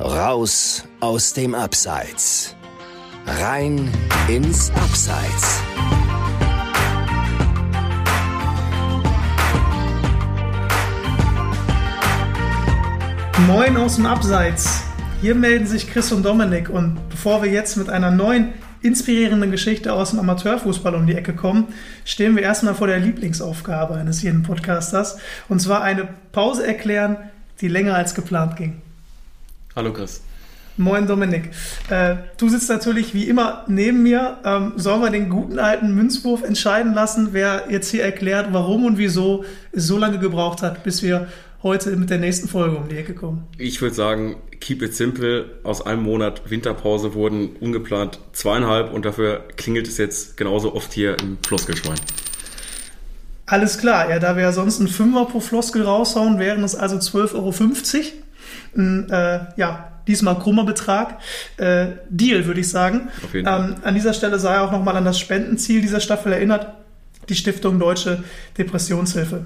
Raus aus dem Abseits. Rein ins Abseits. Moin aus dem Abseits. Hier melden sich Chris und Dominik und bevor wir jetzt mit einer neuen inspirierenden Geschichte aus dem Amateurfußball um die Ecke kommen, stehen wir erstmal vor der Lieblingsaufgabe eines jeden Podcasters und zwar eine Pause erklären, die länger als geplant ging. Hallo Chris. Moin Dominik. Äh, du sitzt natürlich wie immer neben mir. Ähm, sollen wir den guten alten Münzwurf entscheiden lassen, wer jetzt hier erklärt, warum und wieso es so lange gebraucht hat, bis wir heute mit der nächsten Folge um die Ecke kommen? Ich würde sagen, keep it simple. Aus einem Monat Winterpause wurden ungeplant zweieinhalb und dafür klingelt es jetzt genauso oft hier im Floskelschwein. Alles klar, ja, da wir ja sonst einen Fünfer pro Floskel raushauen, wären es also 12,50 Euro. Ein, äh, ja, diesmal krummer Betrag. Äh, Deal, würde ich sagen. Auf jeden Fall. Ähm, an dieser Stelle sei auch nochmal an das Spendenziel dieser Staffel erinnert. Die Stiftung Deutsche Depressionshilfe.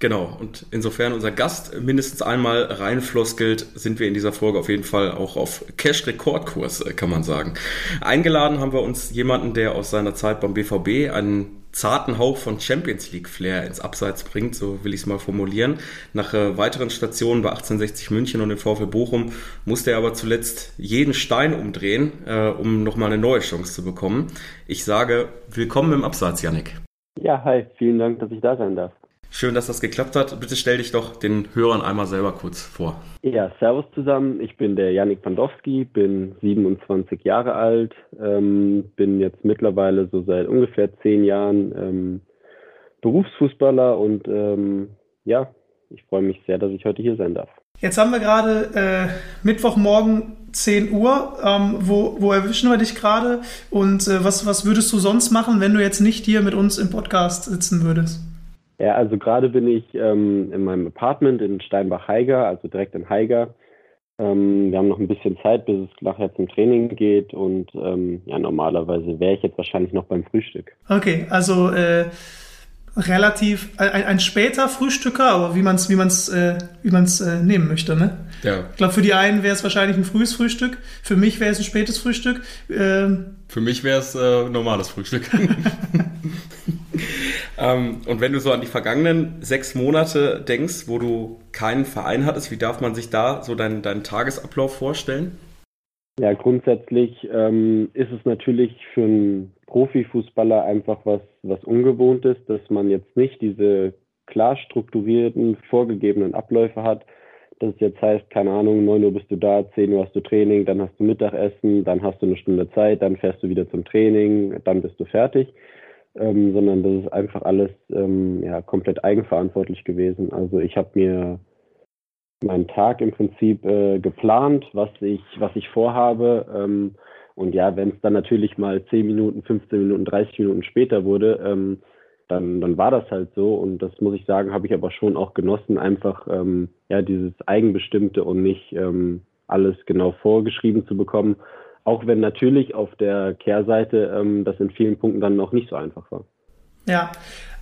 Genau, und insofern unser Gast mindestens einmal reinfloskelt, sind wir in dieser Folge auf jeden Fall auch auf Cash-Rekordkurs, äh, kann man sagen. Eingeladen haben wir uns jemanden, der aus seiner Zeit beim BVB einen zarten Hauch von Champions League Flair ins Abseits bringt, so will ich es mal formulieren. Nach äh, weiteren Stationen bei 1860 München und dem VfL Bochum musste er aber zuletzt jeden Stein umdrehen, äh, um nochmal eine neue Chance zu bekommen. Ich sage, willkommen im Abseits, Yannick. Ja, hi, vielen Dank, dass ich da sein darf. Schön, dass das geklappt hat. Bitte stell dich doch den Hörern einmal selber kurz vor. Ja, servus zusammen. Ich bin der Yannick Pandowski, bin 27 Jahre alt, ähm, bin jetzt mittlerweile so seit ungefähr zehn Jahren ähm, Berufsfußballer und ähm, ja, ich freue mich sehr, dass ich heute hier sein darf. Jetzt haben wir gerade äh, Mittwochmorgen 10 Uhr. Ähm, wo, wo erwischen wir dich gerade? Und äh, was, was würdest du sonst machen, wenn du jetzt nicht hier mit uns im Podcast sitzen würdest? Ja, also gerade bin ich ähm, in meinem Apartment in Steinbach-Heiger, also direkt in Heiger. Ähm, wir haben noch ein bisschen Zeit, bis es nachher zum Training geht und ähm, ja, normalerweise wäre ich jetzt wahrscheinlich noch beim Frühstück. Okay, also äh, relativ ein, ein später Frühstücker, aber wie man es wie man's, äh, wie man's, äh, nehmen möchte, ne? Ja. Ich glaube, für die einen wäre es wahrscheinlich ein frühes Frühstück, für mich wäre es ein spätes Frühstück. Ähm, Für mich wäre es äh, normales Frühstück. ähm, und wenn du so an die vergangenen sechs Monate denkst, wo du keinen Verein hattest, wie darf man sich da so deinen, deinen Tagesablauf vorstellen? Ja, grundsätzlich ähm, ist es natürlich für einen Profifußballer einfach was, was Ungewohntes, dass man jetzt nicht diese klar strukturierten, vorgegebenen Abläufe hat. Dass es jetzt heißt, keine Ahnung, 9 Uhr bist du da, 10 Uhr hast du Training, dann hast du Mittagessen, dann hast du eine Stunde Zeit, dann fährst du wieder zum Training, dann bist du fertig. Ähm, sondern das ist einfach alles ähm, ja, komplett eigenverantwortlich gewesen. Also ich habe mir meinen Tag im Prinzip äh, geplant, was ich, was ich vorhabe. Ähm, und ja, wenn es dann natürlich mal 10 Minuten, 15 Minuten, 30 Minuten später wurde, ähm, dann, dann war das halt so. Und das muss ich sagen, habe ich aber schon auch genossen, einfach ähm, ja dieses Eigenbestimmte und nicht ähm, alles genau vorgeschrieben zu bekommen. Auch wenn natürlich auf der Kehrseite ähm, das in vielen Punkten dann noch nicht so einfach war. Ja,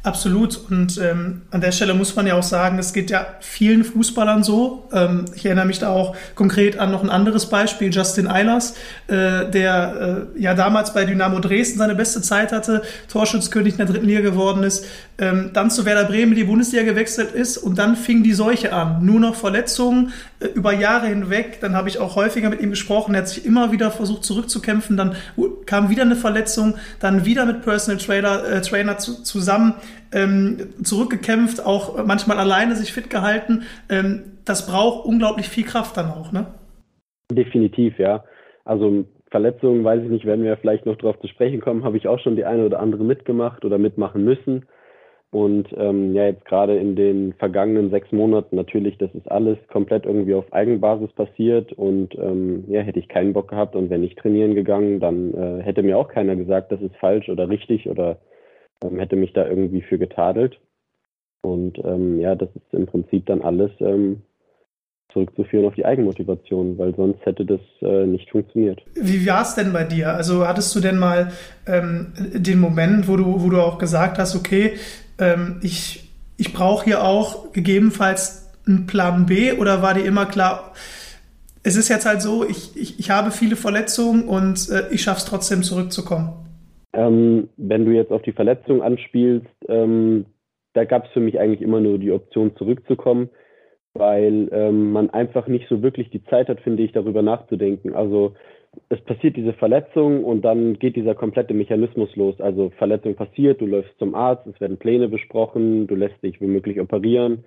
absolut. Und ähm, an der Stelle muss man ja auch sagen, es geht ja vielen Fußballern so. Ähm, ich erinnere mich da auch konkret an noch ein anderes Beispiel, Justin Eilers, äh, der äh, ja damals bei Dynamo Dresden seine beste Zeit hatte, Torschützkönig in der dritten Liga geworden ist, ähm, dann zu Werder Bremen in die Bundesliga gewechselt ist und dann fing die Seuche an. Nur noch Verletzungen über Jahre hinweg. Dann habe ich auch häufiger mit ihm gesprochen. Er hat sich immer wieder versucht zurückzukämpfen. Dann kam wieder eine Verletzung, dann wieder mit Personal Trainer, äh, Trainer zu, zusammen ähm, zurückgekämpft, auch manchmal alleine sich fit gehalten. Ähm, das braucht unglaublich viel Kraft dann auch, ne? Definitiv, ja. Also Verletzungen, weiß ich nicht, werden wir vielleicht noch darauf zu sprechen kommen, habe ich auch schon die eine oder andere mitgemacht oder mitmachen müssen. Und ähm, ja, jetzt gerade in den vergangenen sechs Monaten natürlich, das ist alles komplett irgendwie auf Eigenbasis passiert und ähm, ja, hätte ich keinen Bock gehabt und wenn ich trainieren gegangen, dann äh, hätte mir auch keiner gesagt, das ist falsch oder richtig oder ähm, hätte mich da irgendwie für getadelt. Und ähm, ja, das ist im Prinzip dann alles ähm, zurückzuführen auf die Eigenmotivation, weil sonst hätte das äh, nicht funktioniert. Wie war es denn bei dir? Also hattest du denn mal ähm, den Moment, wo du, wo du auch gesagt hast, okay, ähm, ich, ich brauche hier auch gegebenenfalls einen Plan B oder war dir immer klar, es ist jetzt halt so, ich, ich, ich habe viele Verletzungen und äh, ich schaffe es trotzdem zurückzukommen. Ähm, wenn du jetzt auf die Verletzung anspielst, ähm, da gab es für mich eigentlich immer nur die Option zurückzukommen, weil ähm, man einfach nicht so wirklich die Zeit hat, finde ich, darüber nachzudenken. Also es passiert diese Verletzung und dann geht dieser komplette Mechanismus los. Also Verletzung passiert, du läufst zum Arzt, es werden Pläne besprochen, du lässt dich womöglich operieren.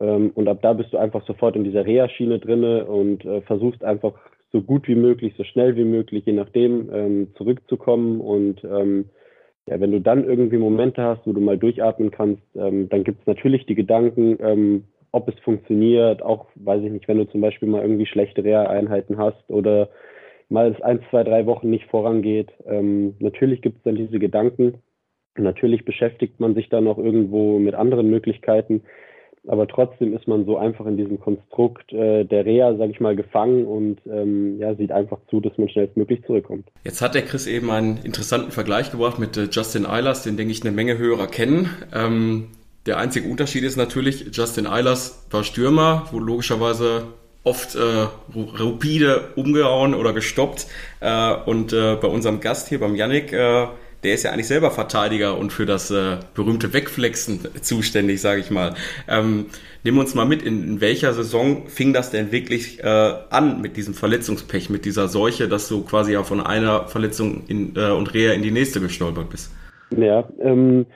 Ähm, und ab da bist du einfach sofort in dieser Reha-Schiene drinne und äh, versuchst einfach so gut wie möglich, so schnell wie möglich, je nachdem, ähm, zurückzukommen. Und ähm, ja, wenn du dann irgendwie Momente hast, wo du mal durchatmen kannst, ähm, dann gibt es natürlich die Gedanken, ähm, ob es funktioniert, auch, weiß ich nicht, wenn du zum Beispiel mal irgendwie schlechte Reha-Einheiten hast oder mal es ein, zwei, drei Wochen nicht vorangeht. Ähm, natürlich gibt es dann diese Gedanken. Natürlich beschäftigt man sich dann auch irgendwo mit anderen Möglichkeiten. Aber trotzdem ist man so einfach in diesem Konstrukt äh, der Reha, sage ich mal, gefangen und ähm, ja, sieht einfach zu, dass man schnellstmöglich zurückkommt. Jetzt hat der Chris eben einen interessanten Vergleich gebracht mit äh, Justin Eilers, den denke ich eine Menge Hörer kennen. Ähm, der einzige Unterschied ist natürlich, Justin Eilers war Stürmer, wo logischerweise oft äh, rapide umgehauen oder gestoppt. Äh, und äh, bei unserem Gast hier, beim Yannick, äh, der ist ja eigentlich selber Verteidiger und für das äh, berühmte Wegflexen zuständig, sage ich mal. Ähm, nimm uns mal mit, in, in welcher Saison fing das denn wirklich äh, an mit diesem Verletzungspech, mit dieser Seuche, dass du quasi ja von einer Verletzung in, äh, und Reha in die nächste gestolpert bist? Ja, ähm,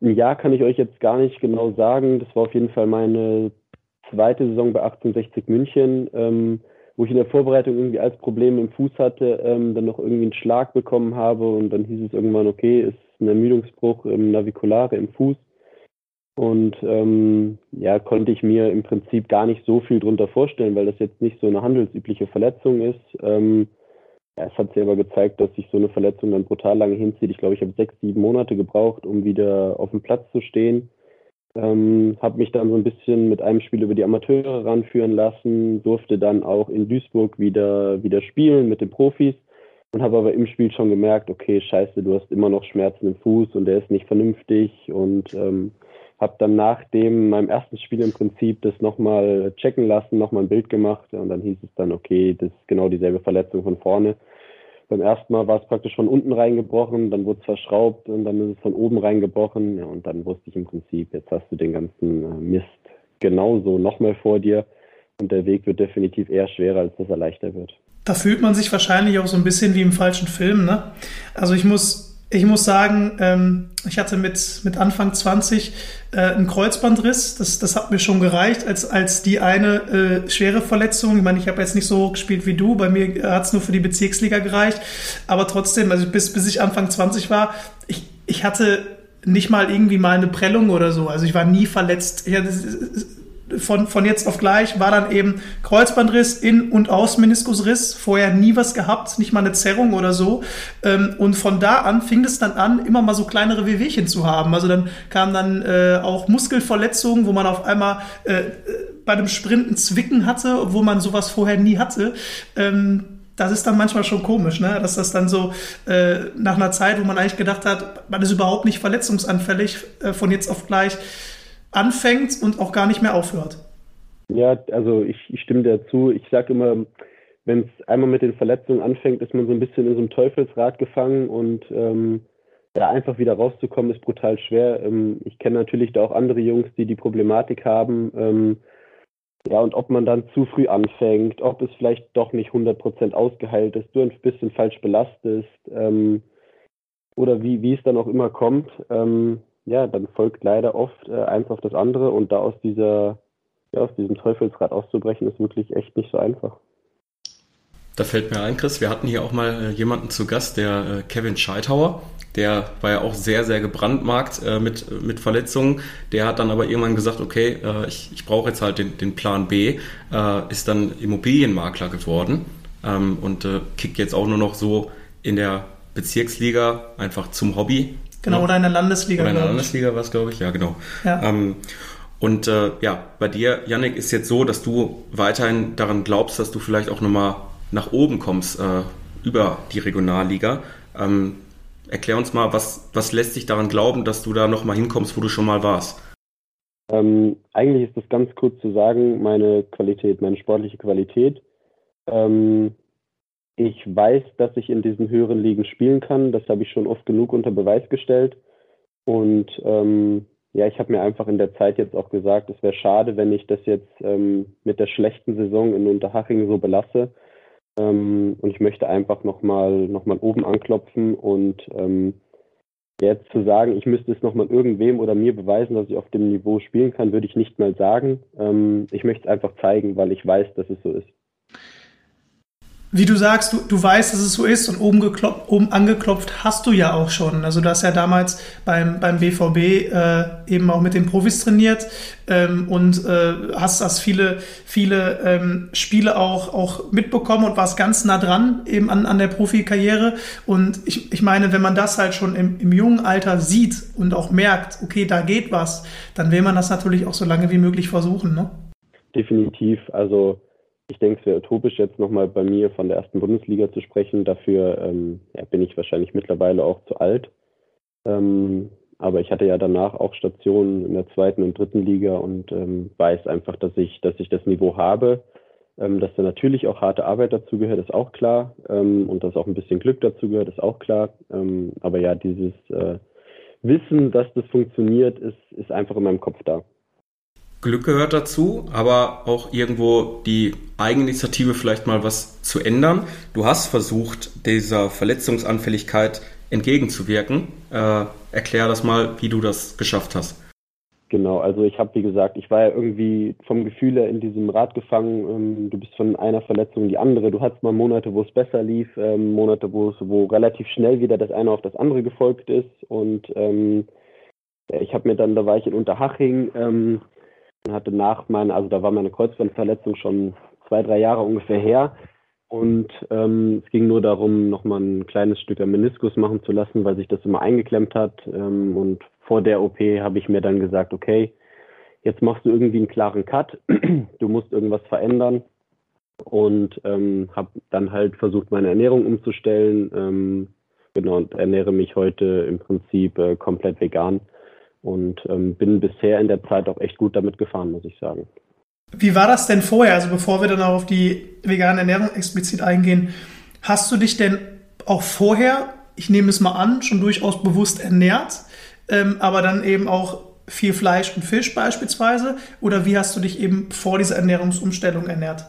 ein Jahr kann ich euch jetzt gar nicht genau sagen. Das war auf jeden Fall meine zweite Saison bei 1860 München, ähm, wo ich in der Vorbereitung irgendwie als Problem im Fuß hatte, ähm, dann noch irgendwie einen Schlag bekommen habe und dann hieß es irgendwann, okay, ist ein Ermüdungsbruch im Naviculare im Fuß. Und ähm, ja, konnte ich mir im Prinzip gar nicht so viel drunter vorstellen, weil das jetzt nicht so eine handelsübliche Verletzung ist. Ähm, ja, es hat sich aber gezeigt, dass sich so eine Verletzung dann brutal lange hinzieht. Ich glaube, ich habe sechs, sieben Monate gebraucht, um wieder auf dem Platz zu stehen. Ähm, habe mich dann so ein bisschen mit einem Spiel über die Amateure ranführen lassen, durfte dann auch in Duisburg wieder, wieder spielen mit den Profis und habe aber im Spiel schon gemerkt, okay, scheiße, du hast immer noch Schmerzen im Fuß und der ist nicht vernünftig und ähm, habe dann nach dem meinem ersten Spiel im Prinzip das nochmal checken lassen, nochmal ein Bild gemacht und dann hieß es dann, okay, das ist genau dieselbe Verletzung von vorne. Beim ersten Mal war es praktisch von unten reingebrochen, dann wurde es verschraubt und dann ist es von oben reingebrochen. Ja, und dann wusste ich im Prinzip, jetzt hast du den ganzen äh, Mist genauso nochmal vor dir. Und der Weg wird definitiv eher schwerer, als dass er leichter wird. Da fühlt man sich wahrscheinlich auch so ein bisschen wie im falschen Film. Ne? Also ich muss ich muss sagen, ähm, ich hatte mit, mit Anfang 20 äh, einen Kreuzbandriss. Das, das hat mir schon gereicht als, als die eine äh, schwere Verletzung. Ich meine, ich habe jetzt nicht so gespielt wie du. Bei mir hat es nur für die Bezirksliga gereicht. Aber trotzdem, also bis, bis ich Anfang 20 war, ich, ich hatte nicht mal irgendwie mal eine Prellung oder so. Also ich war nie verletzt. Ich hatte, von, von jetzt auf gleich war dann eben Kreuzbandriss, In- und Außenmeniskusriss, vorher nie was gehabt, nicht mal eine Zerrung oder so. Ähm, und von da an fing es dann an, immer mal so kleinere Wehwehchen zu haben. Also dann kamen dann äh, auch Muskelverletzungen, wo man auf einmal äh, bei dem Sprinten Zwicken hatte, obwohl man sowas vorher nie hatte. Ähm, das ist dann manchmal schon komisch, ne? dass das dann so äh, nach einer Zeit, wo man eigentlich gedacht hat, man ist überhaupt nicht verletzungsanfällig, äh, von jetzt auf gleich anfängt und auch gar nicht mehr aufhört. Ja, also ich, ich stimme dir zu. Ich sage immer, wenn es einmal mit den Verletzungen anfängt, ist man so ein bisschen in so einem Teufelsrad gefangen und ähm, ja, einfach wieder rauszukommen ist brutal schwer. Ähm, ich kenne natürlich da auch andere Jungs, die die Problematik haben. Ähm, ja, und ob man dann zu früh anfängt, ob es vielleicht doch nicht 100% ausgeheilt ist, du ein bisschen falsch belastest ähm, oder wie, wie es dann auch immer kommt. Ähm, ja, dann folgt leider oft äh, eins auf das andere und da aus dieser, ja, aus diesem Teufelsrad auszubrechen, ist wirklich echt nicht so einfach. Da fällt mir ein, Chris, wir hatten hier auch mal äh, jemanden zu Gast, der äh, Kevin Scheithauer, der war ja auch sehr, sehr gebrandmarkt äh, mit, mit Verletzungen. Der hat dann aber irgendwann gesagt, okay, äh, ich, ich brauche jetzt halt den, den Plan B, äh, ist dann Immobilienmakler geworden ähm, und äh, kickt jetzt auch nur noch so in der Bezirksliga einfach zum Hobby Genau, oder in der Landesliga. Oder in der Landesliga war es, glaube ich, ja, genau. Ja. Ähm, und äh, ja, bei dir, Yannick, ist jetzt so, dass du weiterhin daran glaubst, dass du vielleicht auch nochmal nach oben kommst äh, über die Regionalliga. Ähm, erklär uns mal, was, was lässt dich daran glauben, dass du da nochmal hinkommst, wo du schon mal warst? Ähm, eigentlich ist das ganz kurz zu sagen, meine Qualität, meine sportliche Qualität. Ähm, ich weiß, dass ich in diesen höheren Ligen spielen kann. Das habe ich schon oft genug unter Beweis gestellt. Und ähm, ja, ich habe mir einfach in der Zeit jetzt auch gesagt, es wäre schade, wenn ich das jetzt ähm, mit der schlechten Saison in Unterhaching so belasse. Ähm, und ich möchte einfach nochmal noch mal oben anklopfen und ähm, jetzt zu sagen, ich müsste es nochmal irgendwem oder mir beweisen, dass ich auf dem Niveau spielen kann, würde ich nicht mal sagen. Ähm, ich möchte es einfach zeigen, weil ich weiß, dass es so ist wie du sagst, du, du weißt, dass es so ist und oben, geklopft, oben angeklopft hast du ja auch schon. Also du hast ja damals beim, beim BVB äh, eben auch mit den Profis trainiert ähm, und äh, hast das viele, viele ähm, Spiele auch, auch mitbekommen und warst ganz nah dran eben an, an der Profikarriere. Und ich, ich meine, wenn man das halt schon im, im jungen Alter sieht und auch merkt, okay, da geht was, dann will man das natürlich auch so lange wie möglich versuchen. Ne? Definitiv. Also ich denke, es wäre utopisch, jetzt nochmal bei mir von der ersten Bundesliga zu sprechen. Dafür ähm, ja, bin ich wahrscheinlich mittlerweile auch zu alt. Ähm, aber ich hatte ja danach auch Stationen in der zweiten und dritten Liga und ähm, weiß einfach, dass ich, dass ich das Niveau habe. Ähm, dass da natürlich auch harte Arbeit dazu gehört, ist auch klar. Ähm, und dass auch ein bisschen Glück dazu gehört, ist auch klar. Ähm, aber ja, dieses äh, Wissen, dass das funktioniert, ist, ist einfach in meinem Kopf da. Glück gehört dazu, aber auch irgendwo die Eigeninitiative vielleicht mal was zu ändern. Du hast versucht, dieser Verletzungsanfälligkeit entgegenzuwirken. Äh, erklär das mal, wie du das geschafft hast. Genau, also ich habe, wie gesagt, ich war ja irgendwie vom Gefühl her in diesem Rad gefangen. Ähm, du bist von einer Verletzung in die andere. Du hattest mal Monate, wo es besser lief, ähm, Monate, wo es wo relativ schnell wieder das eine auf das andere gefolgt ist. Und ähm, ich habe mir dann, da war ich in Unterhaching, ähm, hatte nach meiner, also da war meine Kreuzbandverletzung schon zwei, drei Jahre ungefähr her. Und ähm, es ging nur darum, nochmal ein kleines Stück am Meniskus machen zu lassen, weil sich das immer eingeklemmt hat. Ähm, und vor der OP habe ich mir dann gesagt, okay, jetzt machst du irgendwie einen klaren Cut, du musst irgendwas verändern. Und ähm, habe dann halt versucht, meine Ernährung umzustellen. Ähm, genau, und ernähre mich heute im Prinzip äh, komplett vegan und ähm, bin bisher in der Zeit auch echt gut damit gefahren, muss ich sagen. Wie war das denn vorher? Also bevor wir dann auch auf die vegane Ernährung explizit eingehen, hast du dich denn auch vorher, ich nehme es mal an, schon durchaus bewusst ernährt, ähm, aber dann eben auch viel Fleisch und Fisch beispielsweise? Oder wie hast du dich eben vor dieser Ernährungsumstellung ernährt?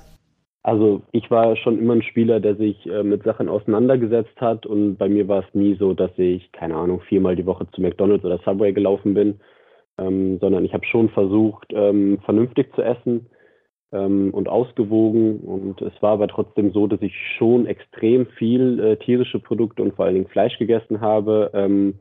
Also ich war schon immer ein Spieler, der sich äh, mit Sachen auseinandergesetzt hat und bei mir war es nie so, dass ich, keine Ahnung, viermal die Woche zu McDonald's oder Subway gelaufen bin, ähm, sondern ich habe schon versucht, ähm, vernünftig zu essen ähm, und ausgewogen. Und es war aber trotzdem so, dass ich schon extrem viel äh, tierische Produkte und vor allen Dingen Fleisch gegessen habe ähm,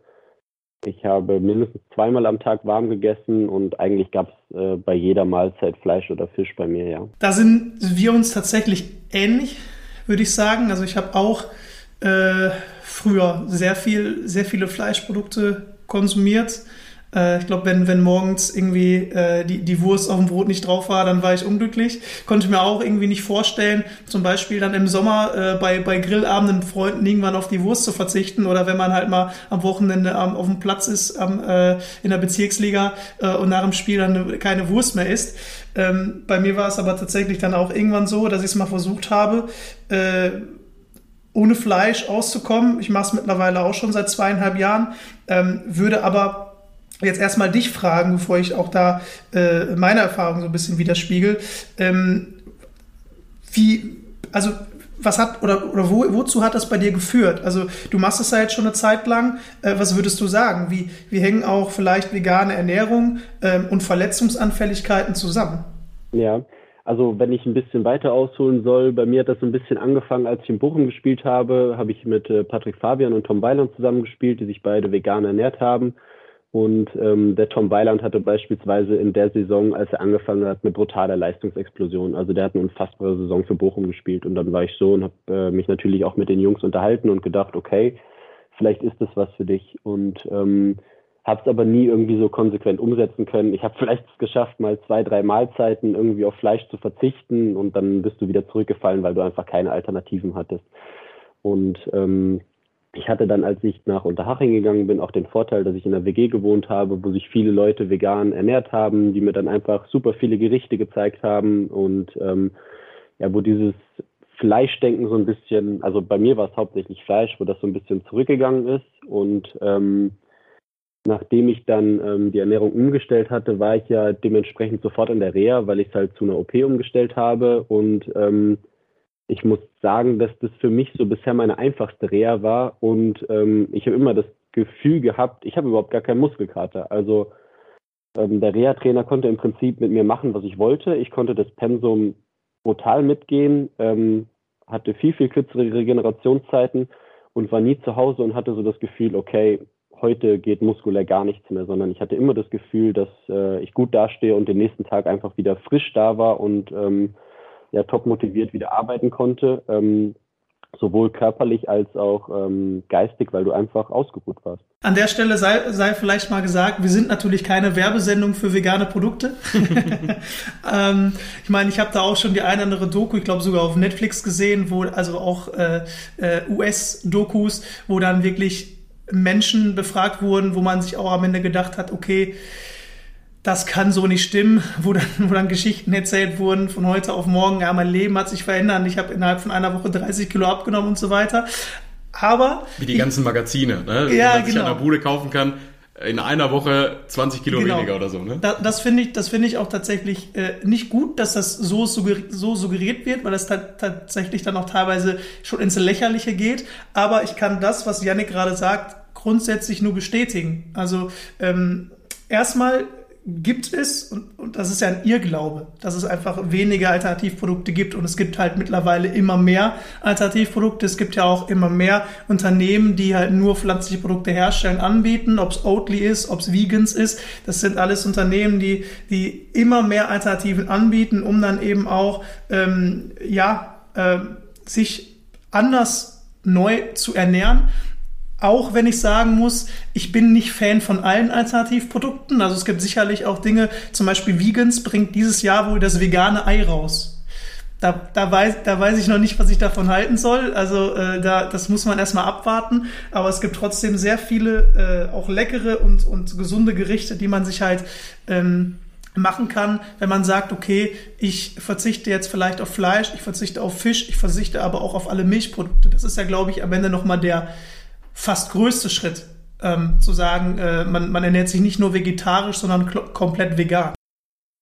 ich habe mindestens zweimal am Tag warm gegessen und eigentlich gab es äh, bei jeder Mahlzeit Fleisch oder Fisch bei mir, ja. Da sind wir uns tatsächlich ähnlich, würde ich sagen. Also ich habe auch äh, früher sehr viel, sehr viele Fleischprodukte konsumiert. Äh, ich glaube, wenn, wenn morgens irgendwie äh, die, die Wurst auf dem Brot nicht drauf war, dann war ich unglücklich. Konnte mir auch irgendwie nicht vorstellen, zum Beispiel dann im Sommer äh, bei, bei Grillabenden Freunden irgendwann auf die Wurst zu verzichten oder wenn man halt mal am Wochenende am, auf dem Platz ist am, äh, in der Bezirksliga äh, und nach dem Spiel dann keine Wurst mehr isst. Ähm, bei mir war es aber tatsächlich dann auch irgendwann so, dass ich es mal versucht habe, äh, ohne Fleisch auszukommen. Ich mache es mittlerweile auch schon seit zweieinhalb Jahren, ähm, würde aber jetzt erstmal dich fragen, bevor ich auch da äh, meine Erfahrung so ein bisschen widerspiegel. Ähm, wie, also was hat oder, oder wo, wozu hat das bei dir geführt? Also du machst es ja jetzt schon eine Zeit lang. Äh, was würdest du sagen? Wie, wie hängen auch vielleicht vegane Ernährung ähm, und Verletzungsanfälligkeiten zusammen? Ja, also wenn ich ein bisschen weiter ausholen soll, bei mir hat das so ein bisschen angefangen, als ich in Bochum gespielt habe, habe ich mit äh, Patrick Fabian und Tom Weiland zusammengespielt, die sich beide vegan ernährt haben. Und ähm, der Tom Weiland hatte beispielsweise in der Saison, als er angefangen hat, eine brutale Leistungsexplosion. Also der hat eine unfassbare Saison für Bochum gespielt. Und dann war ich so und habe äh, mich natürlich auch mit den Jungs unterhalten und gedacht, okay, vielleicht ist das was für dich. Und ähm, habe es aber nie irgendwie so konsequent umsetzen können. Ich habe vielleicht es geschafft, mal zwei, drei Mahlzeiten irgendwie auf Fleisch zu verzichten und dann bist du wieder zurückgefallen, weil du einfach keine Alternativen hattest. Und ähm, ich hatte dann, als ich nach Unterhaching gegangen bin, auch den Vorteil, dass ich in einer WG gewohnt habe, wo sich viele Leute vegan ernährt haben, die mir dann einfach super viele Gerichte gezeigt haben und ähm, ja, wo dieses Fleischdenken so ein bisschen, also bei mir war es hauptsächlich Fleisch, wo das so ein bisschen zurückgegangen ist. Und ähm, nachdem ich dann ähm, die Ernährung umgestellt hatte, war ich ja dementsprechend sofort in der Reha, weil ich es halt zu einer OP umgestellt habe. Und ähm, ich muss sagen, dass das für mich so bisher meine einfachste Reha war. Und ähm, ich habe immer das Gefühl gehabt, ich habe überhaupt gar keinen Muskelkater. Also ähm, der Reha-Trainer konnte im Prinzip mit mir machen, was ich wollte. Ich konnte das Pensum brutal mitgehen, ähm, hatte viel, viel kürzere Regenerationszeiten und war nie zu Hause und hatte so das Gefühl, okay, heute geht muskulär gar nichts mehr, sondern ich hatte immer das Gefühl, dass äh, ich gut dastehe und den nächsten Tag einfach wieder frisch da war und ähm, ja, top motiviert wieder arbeiten konnte. Ähm, sowohl körperlich als auch ähm, geistig, weil du einfach ausgeruht warst. An der Stelle sei, sei vielleicht mal gesagt, wir sind natürlich keine Werbesendung für vegane Produkte. ähm, ich meine, ich habe da auch schon die eine oder andere Doku, ich glaube sogar auf Netflix gesehen, wo also auch äh, äh, US-Dokus, wo dann wirklich Menschen befragt wurden, wo man sich auch am Ende gedacht hat, okay, das kann so nicht stimmen, wo dann, wo dann Geschichten erzählt wurden von heute auf morgen, ja, mein Leben hat sich verändert, ich habe innerhalb von einer Woche 30 Kilo abgenommen und so weiter. Aber. Wie die ich, ganzen Magazine, ne? Ja, die man sich genau. an der Bude kaufen kann. In einer Woche 20 Kilo genau. weniger oder so, ne? Da, das finde ich, das finde ich auch tatsächlich äh, nicht gut, dass das so, suggeriert, so suggeriert wird, weil das tatsächlich dann auch teilweise schon ins Lächerliche geht. Aber ich kann das, was Yannick gerade sagt, grundsätzlich nur bestätigen. Also ähm, erstmal gibt es, und, und das ist ja ein Irrglaube, dass es einfach weniger Alternativprodukte gibt und es gibt halt mittlerweile immer mehr Alternativprodukte. Es gibt ja auch immer mehr Unternehmen, die halt nur pflanzliche Produkte herstellen, anbieten, ob es Oatly ist, ob es Vegans ist. Das sind alles Unternehmen, die, die immer mehr Alternativen anbieten, um dann eben auch, ähm, ja, äh, sich anders neu zu ernähren. Auch wenn ich sagen muss, ich bin nicht Fan von allen Alternativprodukten. Also es gibt sicherlich auch Dinge, zum Beispiel Vegans bringt dieses Jahr wohl das vegane Ei raus. Da, da, weiß, da weiß ich noch nicht, was ich davon halten soll. Also äh, da, das muss man erstmal abwarten. Aber es gibt trotzdem sehr viele äh, auch leckere und, und gesunde Gerichte, die man sich halt ähm, machen kann, wenn man sagt, okay, ich verzichte jetzt vielleicht auf Fleisch, ich verzichte auf Fisch, ich verzichte aber auch auf alle Milchprodukte. Das ist ja, glaube ich, am Ende nochmal der, fast größte Schritt, ähm, zu sagen, äh, man, man ernährt sich nicht nur vegetarisch, sondern komplett vegan.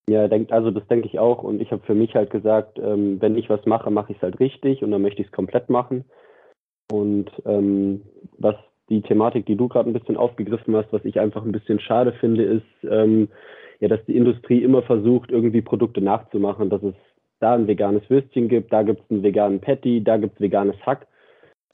Ja, denkt, also das denke ich auch. Und ich habe für mich halt gesagt, ähm, wenn ich was mache, mache ich es halt richtig und dann möchte ich es komplett machen. Und ähm, was die Thematik, die du gerade ein bisschen aufgegriffen hast, was ich einfach ein bisschen schade finde, ist, ähm, ja, dass die Industrie immer versucht, irgendwie Produkte nachzumachen, dass es da ein veganes Würstchen gibt, da gibt es einen veganen Patty, da gibt es veganes Hack.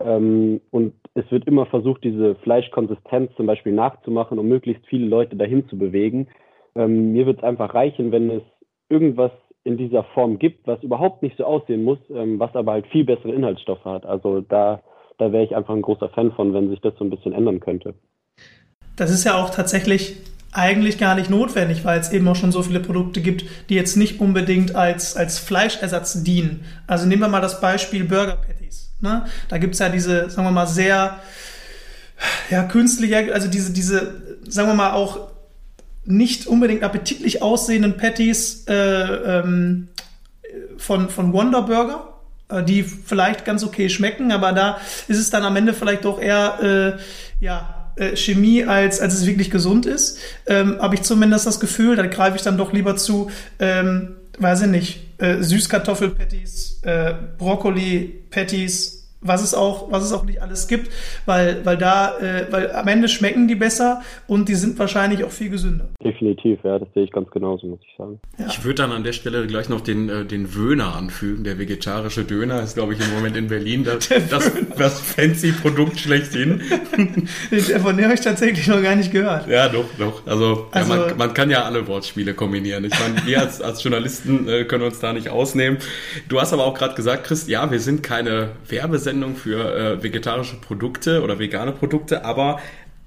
Ähm, und es wird immer versucht, diese Fleischkonsistenz zum Beispiel nachzumachen, um möglichst viele Leute dahin zu bewegen. Ähm, mir wird es einfach reichen, wenn es irgendwas in dieser Form gibt, was überhaupt nicht so aussehen muss, ähm, was aber halt viel bessere Inhaltsstoffe hat. Also da, da wäre ich einfach ein großer Fan von, wenn sich das so ein bisschen ändern könnte. Das ist ja auch tatsächlich eigentlich gar nicht notwendig, weil es eben auch schon so viele Produkte gibt, die jetzt nicht unbedingt als, als Fleischersatz dienen. Also nehmen wir mal das Beispiel Burger Patties. Ne? Da gibt's ja diese, sagen wir mal, sehr ja, künstliche, also diese, diese, sagen wir mal, auch nicht unbedingt appetitlich aussehenden Patties äh, ähm, von, von Wonder Burger, äh, die vielleicht ganz okay schmecken, aber da ist es dann am Ende vielleicht doch eher äh, ja, äh, Chemie, als, als es wirklich gesund ist. Ähm, Habe ich zumindest das Gefühl, da greife ich dann doch lieber zu, ähm, weiß ich nicht, äh, Süßkartoffel-Patties, äh, Brokkoli-Patties, was es auch, was es auch nicht alles gibt, weil, weil da, äh, weil am Ende schmecken die besser und die sind wahrscheinlich auch viel gesünder. Definitiv, ja, das sehe ich ganz genauso, muss ich sagen. Ja. Ich würde dann an der Stelle gleich noch den, äh, den Wöhner anfügen. Der vegetarische Döner ist, glaube ich, im Moment in Berlin das, das, das fancy Produkt schlechthin. Von dem habe ich tatsächlich noch gar nicht gehört. Ja, doch, doch. Also, also ja, man, man, kann ja alle Wortspiele kombinieren. Ich meine, wir als, als Journalisten äh, können uns da nicht ausnehmen. Du hast aber auch gerade gesagt, Chris, ja, wir sind keine Werbesendung Sendung für äh, vegetarische Produkte oder vegane Produkte, aber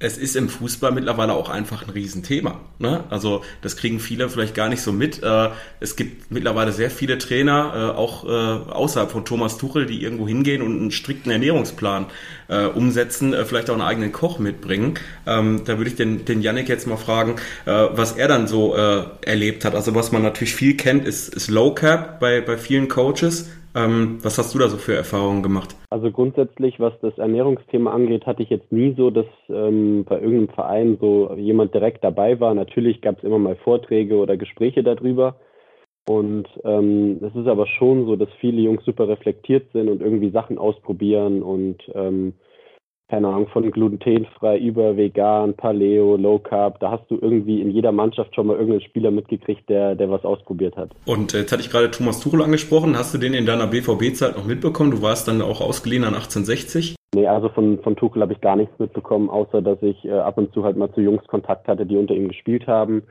es ist im Fußball mittlerweile auch einfach ein Riesenthema. Ne? Also das kriegen viele vielleicht gar nicht so mit. Äh, es gibt mittlerweile sehr viele Trainer, äh, auch äh, außerhalb von Thomas Tuchel, die irgendwo hingehen und einen strikten Ernährungsplan äh, umsetzen, vielleicht auch einen eigenen Koch mitbringen. Ähm, da würde ich den, den Yannick jetzt mal fragen, was er dann so erlebt hat. Also was man natürlich viel kennt, ist, ist Low Cap bei, bei vielen Coaches Ähm, was hast du da so für Erfahrungen gemacht? Also grundsätzlich, was das Ernährungsthema angeht, hatte ich jetzt nie so, dass ähm, bei irgendeinem Verein so jemand direkt dabei war. Natürlich gab es immer mal Vorträge oder Gespräche darüber. Und ähm, es ist aber schon so, dass viele Jungs super reflektiert sind und irgendwie Sachen ausprobieren und ähm, keine Ahnung, von glutenfrei über vegan, Paleo, Low Carb, da hast du irgendwie in jeder Mannschaft schon mal irgendeinen Spieler mitgekriegt, der, der was ausprobiert hat. Und äh, jetzt hatte ich gerade Thomas Tuchel angesprochen. Hast du den in deiner BVB-Zeit noch mitbekommen? Du warst dann auch ausgeliehen an 1860? Nee, also von, von Tuchel habe ich gar nichts mitbekommen, außer dass ich äh, ab und zu halt mal zu Jungs Kontakt hatte, die unter ihm gespielt haben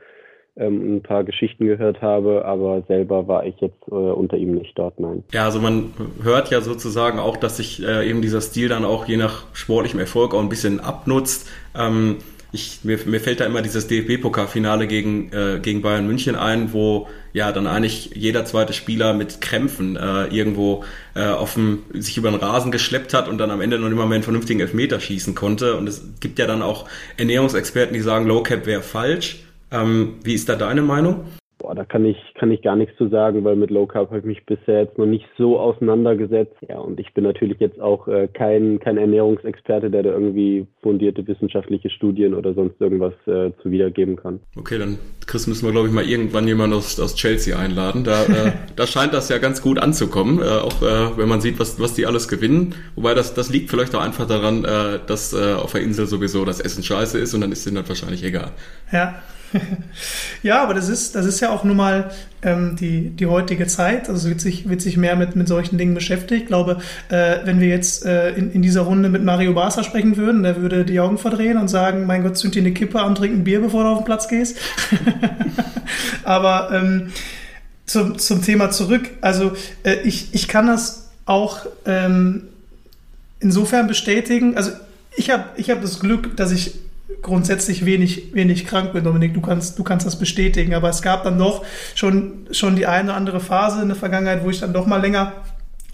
ähm, ein paar Geschichten gehört habe, aber selber war ich jetzt äh, unter ihm nicht dort, nein. Ja, also man hört ja sozusagen auch, dass sich äh, eben dieser Stil dann auch je nach sportlichem Erfolg auch ein bisschen abnutzt. Ähm, ich, mir, mir fällt da immer dieses DFB-Pokalfinale gegen, äh, gegen Bayern München ein, wo ja dann eigentlich jeder zweite Spieler mit Krämpfen äh, irgendwo äh, auf sich über den Rasen geschleppt hat und dann am Ende noch nicht mal mehr einen vernünftigen Elfmeter schießen konnte. Und es gibt ja dann auch Ernährungsexperten, die sagen, Low Cap wäre falsch. Ähm, wie ist da deine Meinung? Boah, da kann ich, kann ich gar nichts zu sagen, weil mit Low Carb habe ich mich bisher jetzt noch nicht so auseinandergesetzt. Ja, und ich bin natürlich jetzt auch äh, kein, kein Ernährungsexperte, der da irgendwie fundierte wissenschaftliche Studien oder sonst irgendwas äh, zu wiedergeben kann. Okay, dann Chris müssen wir, glaube ich, mal irgendwann jemanden aus, aus Chelsea einladen. Da, äh, da scheint das ja ganz gut anzukommen, äh, auch äh, wenn man sieht, was, was die alles gewinnen. Wobei das, das liegt vielleicht auch einfach daran, äh, dass äh, auf der Insel sowieso das Essen scheiße ist und dann ist denen das wahrscheinlich egal. Ja, ja, aber das ist, das ist ja auch nun mal ähm, die, die heutige Zeit. Also wird sich, wird sich mehr mit, mit solchen Dingen beschäftigt. Ich glaube, äh, wenn wir jetzt äh, in, in dieser Runde mit Mario Barca sprechen würden, der würde die Augen verdrehen und sagen, mein Gott, zünd dir eine Kippe an, trink ein Bier, bevor du auf den Platz gehst. aber ähm, zum, zum Thema zurück. Also äh, ich, ich kann das auch ähm, insofern bestätigen. Also ich habe ich hab das Glück, dass ich grundsätzlich wenig, wenig krank bin, Dominik. Du kannst, du kannst das bestätigen. Aber es gab dann doch schon, schon die eine oder andere Phase in der Vergangenheit, wo ich dann doch mal länger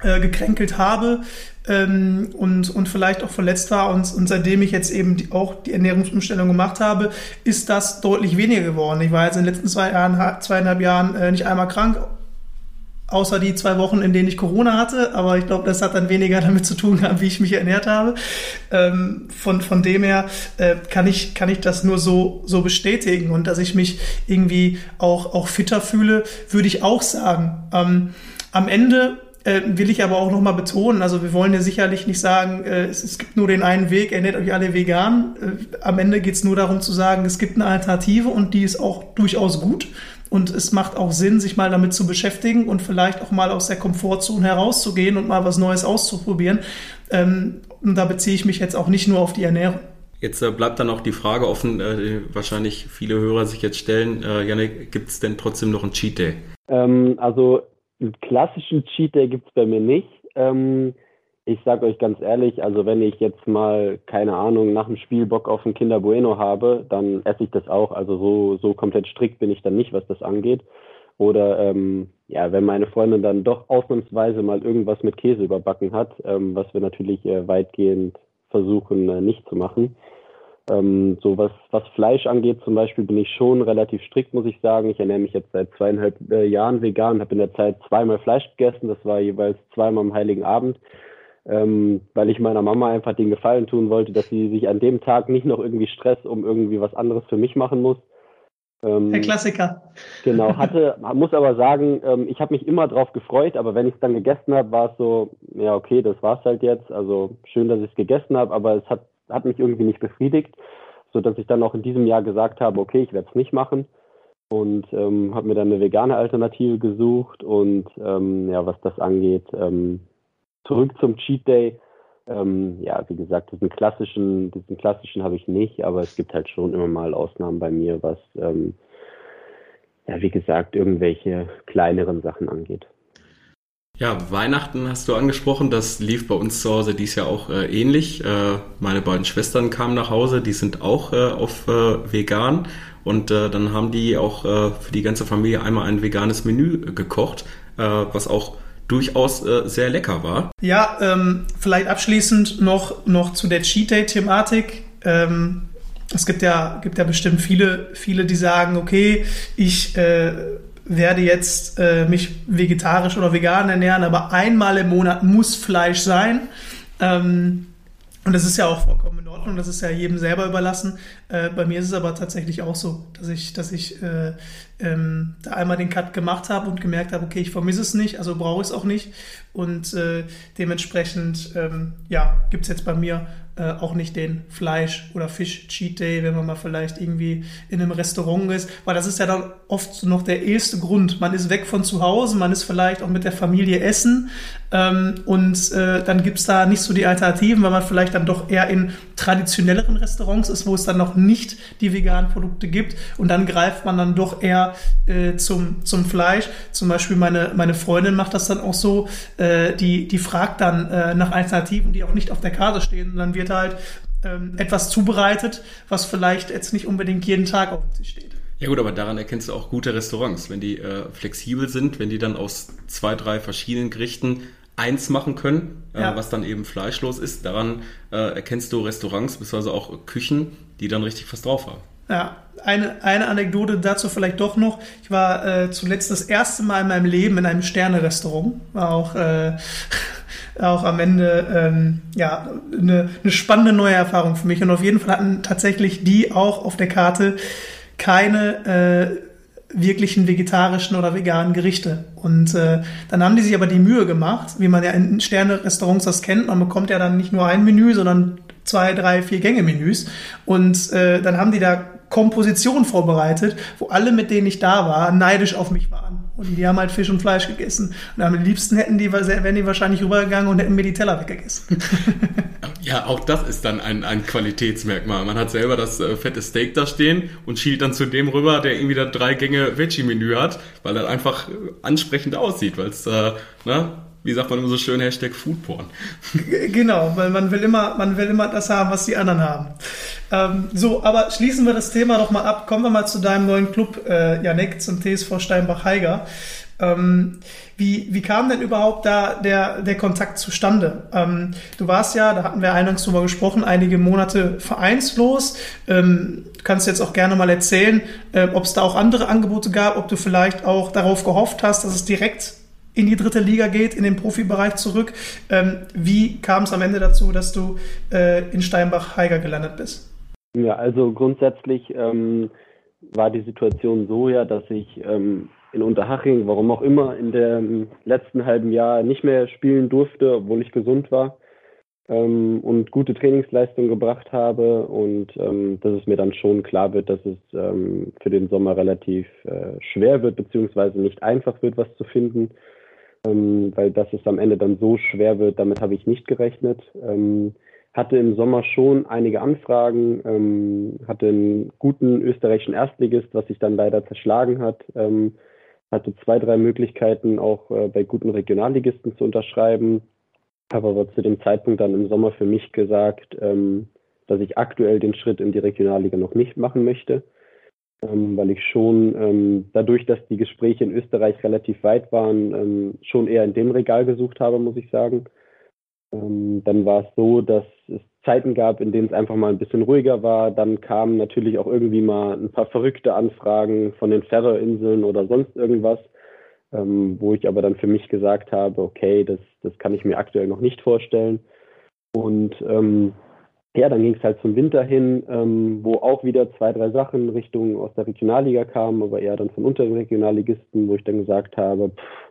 äh, gekränkelt habe ähm, und, und vielleicht auch verletzt war. Und, und seitdem ich jetzt eben die, auch die Ernährungsumstellung gemacht habe, ist das deutlich weniger geworden. Ich war jetzt in den letzten zwei Jahren, zweieinhalb Jahren äh, nicht einmal krank, außer die zwei Wochen, in denen ich Corona hatte. Aber ich glaube, das hat dann weniger damit zu tun gehabt, wie ich mich ernährt habe. Ähm, von, von dem her äh, kann, ich, kann ich das nur so, so bestätigen. Und dass ich mich irgendwie auch, auch fitter fühle, würde ich auch sagen. Ähm, am Ende äh, will ich aber auch nochmal betonen, also wir wollen ja sicherlich nicht sagen, äh, es, gibt nur den einen Weg, ernährt euch alle vegan. Äh, am Ende geht es nur darum zu sagen, es gibt eine Alternative und die ist auch durchaus gut. Und es macht auch Sinn, sich mal damit zu beschäftigen und vielleicht auch mal aus der Komfortzone herauszugehen und mal was Neues auszuprobieren. Ähm, und da beziehe ich mich jetzt auch nicht nur auf die Ernährung. Jetzt äh, bleibt dann auch die Frage offen, äh, wahrscheinlich viele Hörer sich jetzt stellen, äh, Janik, gibt es denn trotzdem noch einen Cheat Day? Ähm, also einen klassischen Cheat Day gibt es bei mir nicht. Ähm, ich sage euch ganz ehrlich, also wenn ich jetzt mal, keine Ahnung, nach dem Spiel Bock auf ein Kinder Bueno habe, dann esse ich das auch. Also so, so komplett strikt bin ich dann nicht, was das angeht. Oder ähm, ja, wenn meine Freundin dann doch ausnahmsweise mal irgendwas mit Käse überbacken hat, ähm, was wir natürlich äh, weitgehend versuchen äh, nicht zu machen. Ähm, so was, was Fleisch angeht zum Beispiel bin ich schon relativ strikt, muss ich sagen. Ich ernähre mich jetzt seit zweieinhalb äh, Jahren vegan, habe in der Zeit zweimal Fleisch gegessen. Das war jeweils zweimal am Heiligen Abend ähm, weil ich meiner Mama einfach den Gefallen tun wollte, dass sie sich an dem Tag nicht noch irgendwie Stress um irgendwie was anderes für mich machen muss. Ähm, Der Klassiker. Genau, hatte, muss aber sagen, ähm, ich habe mich immer drauf gefreut, aber wenn ich es dann gegessen habe, war es so, ja okay, das war's halt jetzt. Also schön, dass ich es gegessen habe, aber es hat, hat mich irgendwie nicht befriedigt, so dass ich dann auch in diesem Jahr gesagt habe, okay, ich werde es nicht machen und ähm, habe mir dann eine vegane Alternative gesucht und ähm, ja, was das angeht, ähm, zurück zum Cheat Day. Ähm, ja, wie gesagt, diesen klassischen, diesen klassischen habe ich nicht, aber es gibt halt schon immer mal Ausnahmen bei mir, was, ähm, ja, wie gesagt, irgendwelche kleineren Sachen angeht. Ja, Weihnachten hast du angesprochen, das lief bei uns zu Hause dies Jahr auch äh, ähnlich. Äh, meine beiden Schwestern kamen nach Hause, die sind auch äh, auf äh, vegan und äh, dann haben die auch äh, für die ganze Familie einmal ein veganes Menü gekocht, was auch durchaus äh, sehr lecker war. Ja, ähm, vielleicht abschließend noch, noch zu der Cheat Day-Thematik. Ähm, es gibt ja, gibt ja bestimmt viele, viele, die sagen, okay, ich äh, werde jetzt äh, mich vegetarisch oder vegan ernähren, aber einmal im Monat muss Fleisch sein. Ähm, und das ist ja auch vollkommen in Ordnung, das ist ja jedem selber überlassen. Äh, bei mir ist es aber tatsächlich auch so, dass ich, dass ich äh, ähm, da einmal den Cut gemacht habe und gemerkt habe, okay, ich vermisse es nicht, also brauche ich es auch nicht. Und äh, dementsprechend, ähm, ja, gibt es jetzt bei mir äh, auch nicht den Fleisch- oder Fisch-Cheat Day, wenn man mal vielleicht irgendwie in einem Restaurant ist, weil das ist ja dann oft noch der erste Grund. Man ist weg von zu Hause, man ist vielleicht auch mit der Familie essen ähm, und äh, dann gibt's da nicht so die Alternativen, weil man vielleicht dann doch eher in traditionelleren Restaurants ist, wo es dann noch nicht die veganen Produkte gibt und dann greift man dann doch eher äh, zum, zum Fleisch. Zum Beispiel meine, meine Freundin macht das dann auch so, äh, die, die fragt dann äh, nach Alternativen, die auch nicht auf der Karte stehen und dann wird halt ähm, etwas zubereitet, was vielleicht jetzt nicht unbedingt jeden Tag auf Tisch steht. Ja gut, aber daran erkennst du auch gute Restaurants, wenn die äh, flexibel sind, wenn die dann aus zwei, drei verschiedenen Gerichten eins machen können, äh, ja. was dann eben fleischlos ist. Daran äh, erkennst du Restaurants bzw. auch Küchen, die dann richtig was drauf haben. Ja, eine, eine Anekdote dazu vielleicht doch noch. Ich war äh, zuletzt das erste Mal in meinem Leben in einem Sterne-Restaurant. War auch, äh, auch am Ende ähm, ja, eine, eine spannende neue Erfahrung für mich. Und auf jeden Fall hatten tatsächlich die auch auf der Karte keine äh, wirklichen vegetarischen oder veganen Gerichte. Und äh, dann haben die sich aber die Mühe gemacht, wie man ja in Sterne-Restaurants das kennt. Man bekommt ja dann nicht nur ein Menü, sondern zwei, drei, vier Gänge-Menüs. Und äh, dann haben die da Komposition vorbereitet, wo alle, mit denen ich da war, neidisch auf mich waren. Und die haben halt Fisch und Fleisch gegessen. Und am liebsten hätten die, wären die wahrscheinlich rübergegangen und hätten mir die Teller weggegessen. Ja, auch das ist dann ein, ein Qualitätsmerkmal. Man hat selber das äh, fette Steak da stehen und schielt dann zu dem rüber, der irgendwie da drei Gänge Veggie-Menü hat, weil er einfach ansprechend aussieht, weil es, äh, ne, wie sagt man immer so schön, Hashtag Foodporn. Genau, weil man will immer, man will immer das haben, was die anderen haben. Ähm, so, aber schließen wir das Thema doch mal ab. Kommen wir mal zu deinem neuen Club, äh, Janek, zum TSV Steinbach-Heiger. Ähm, wie, wie kam denn überhaupt da der, der Kontakt zustande? Ähm, du warst ja, da hatten wir eingangs drüber gesprochen, einige Monate vereinslos. Ähm, du kannst jetzt auch gerne mal erzählen, äh, ob es da auch andere Angebote gab, ob du vielleicht auch darauf gehofft hast, dass es direkt in die dritte Liga geht, in den Profibereich zurück. Ähm, wie kam es am Ende dazu, dass du äh, in Steinbach-Heiger gelandet bist? Ja, also grundsätzlich ähm, war die Situation so ja, dass ich ähm, in Unterhaching, warum auch immer, in dem letzten halben Jahr nicht mehr spielen durfte, obwohl ich gesund war ähm, und gute Trainingsleistungen gebracht habe und ähm, dass es mir dann schon klar wird, dass es ähm, für den Sommer relativ äh, schwer wird, beziehungsweise nicht einfach wird, was zu finden ähm, weil dass es am Ende dann so schwer wird, damit habe ich nicht gerechnet. Ähm, hatte im Sommer schon einige Anfragen, ähm, hatte einen guten österreichischen Erstligist, was sich dann leider zerschlagen hat. Ähm, hatte zwei, drei Möglichkeiten auch äh, bei guten Regionalligisten zu unterschreiben, habe aber zu dem Zeitpunkt dann im Sommer für mich gesagt, ähm, dass ich aktuell den Schritt in die Regionalliga noch nicht machen möchte ähm, weil ich schon ähm, dadurch, dass die Gespräche in Österreich relativ weit waren, ähm, schon eher in dem Regal gesucht habe, muss ich sagen. Ähm, dann war es so, dass es Zeiten gab, in denen es einfach mal ein bisschen ruhiger war. Dann kamen natürlich auch irgendwie mal ein paar verrückte Anfragen von den Färöerinseln oder sonst irgendwas, ähm, wo ich aber dann für mich gesagt habe, okay, das, das kann ich mir aktuell noch nicht vorstellen. Und ähm, ja, dann ging es halt zum Winter hin, ähm, wo auch wieder zwei, drei Sachen Richtung aus der Regionalliga kamen, aber eher dann von unteren Regionalligisten, wo ich dann gesagt habe, pff,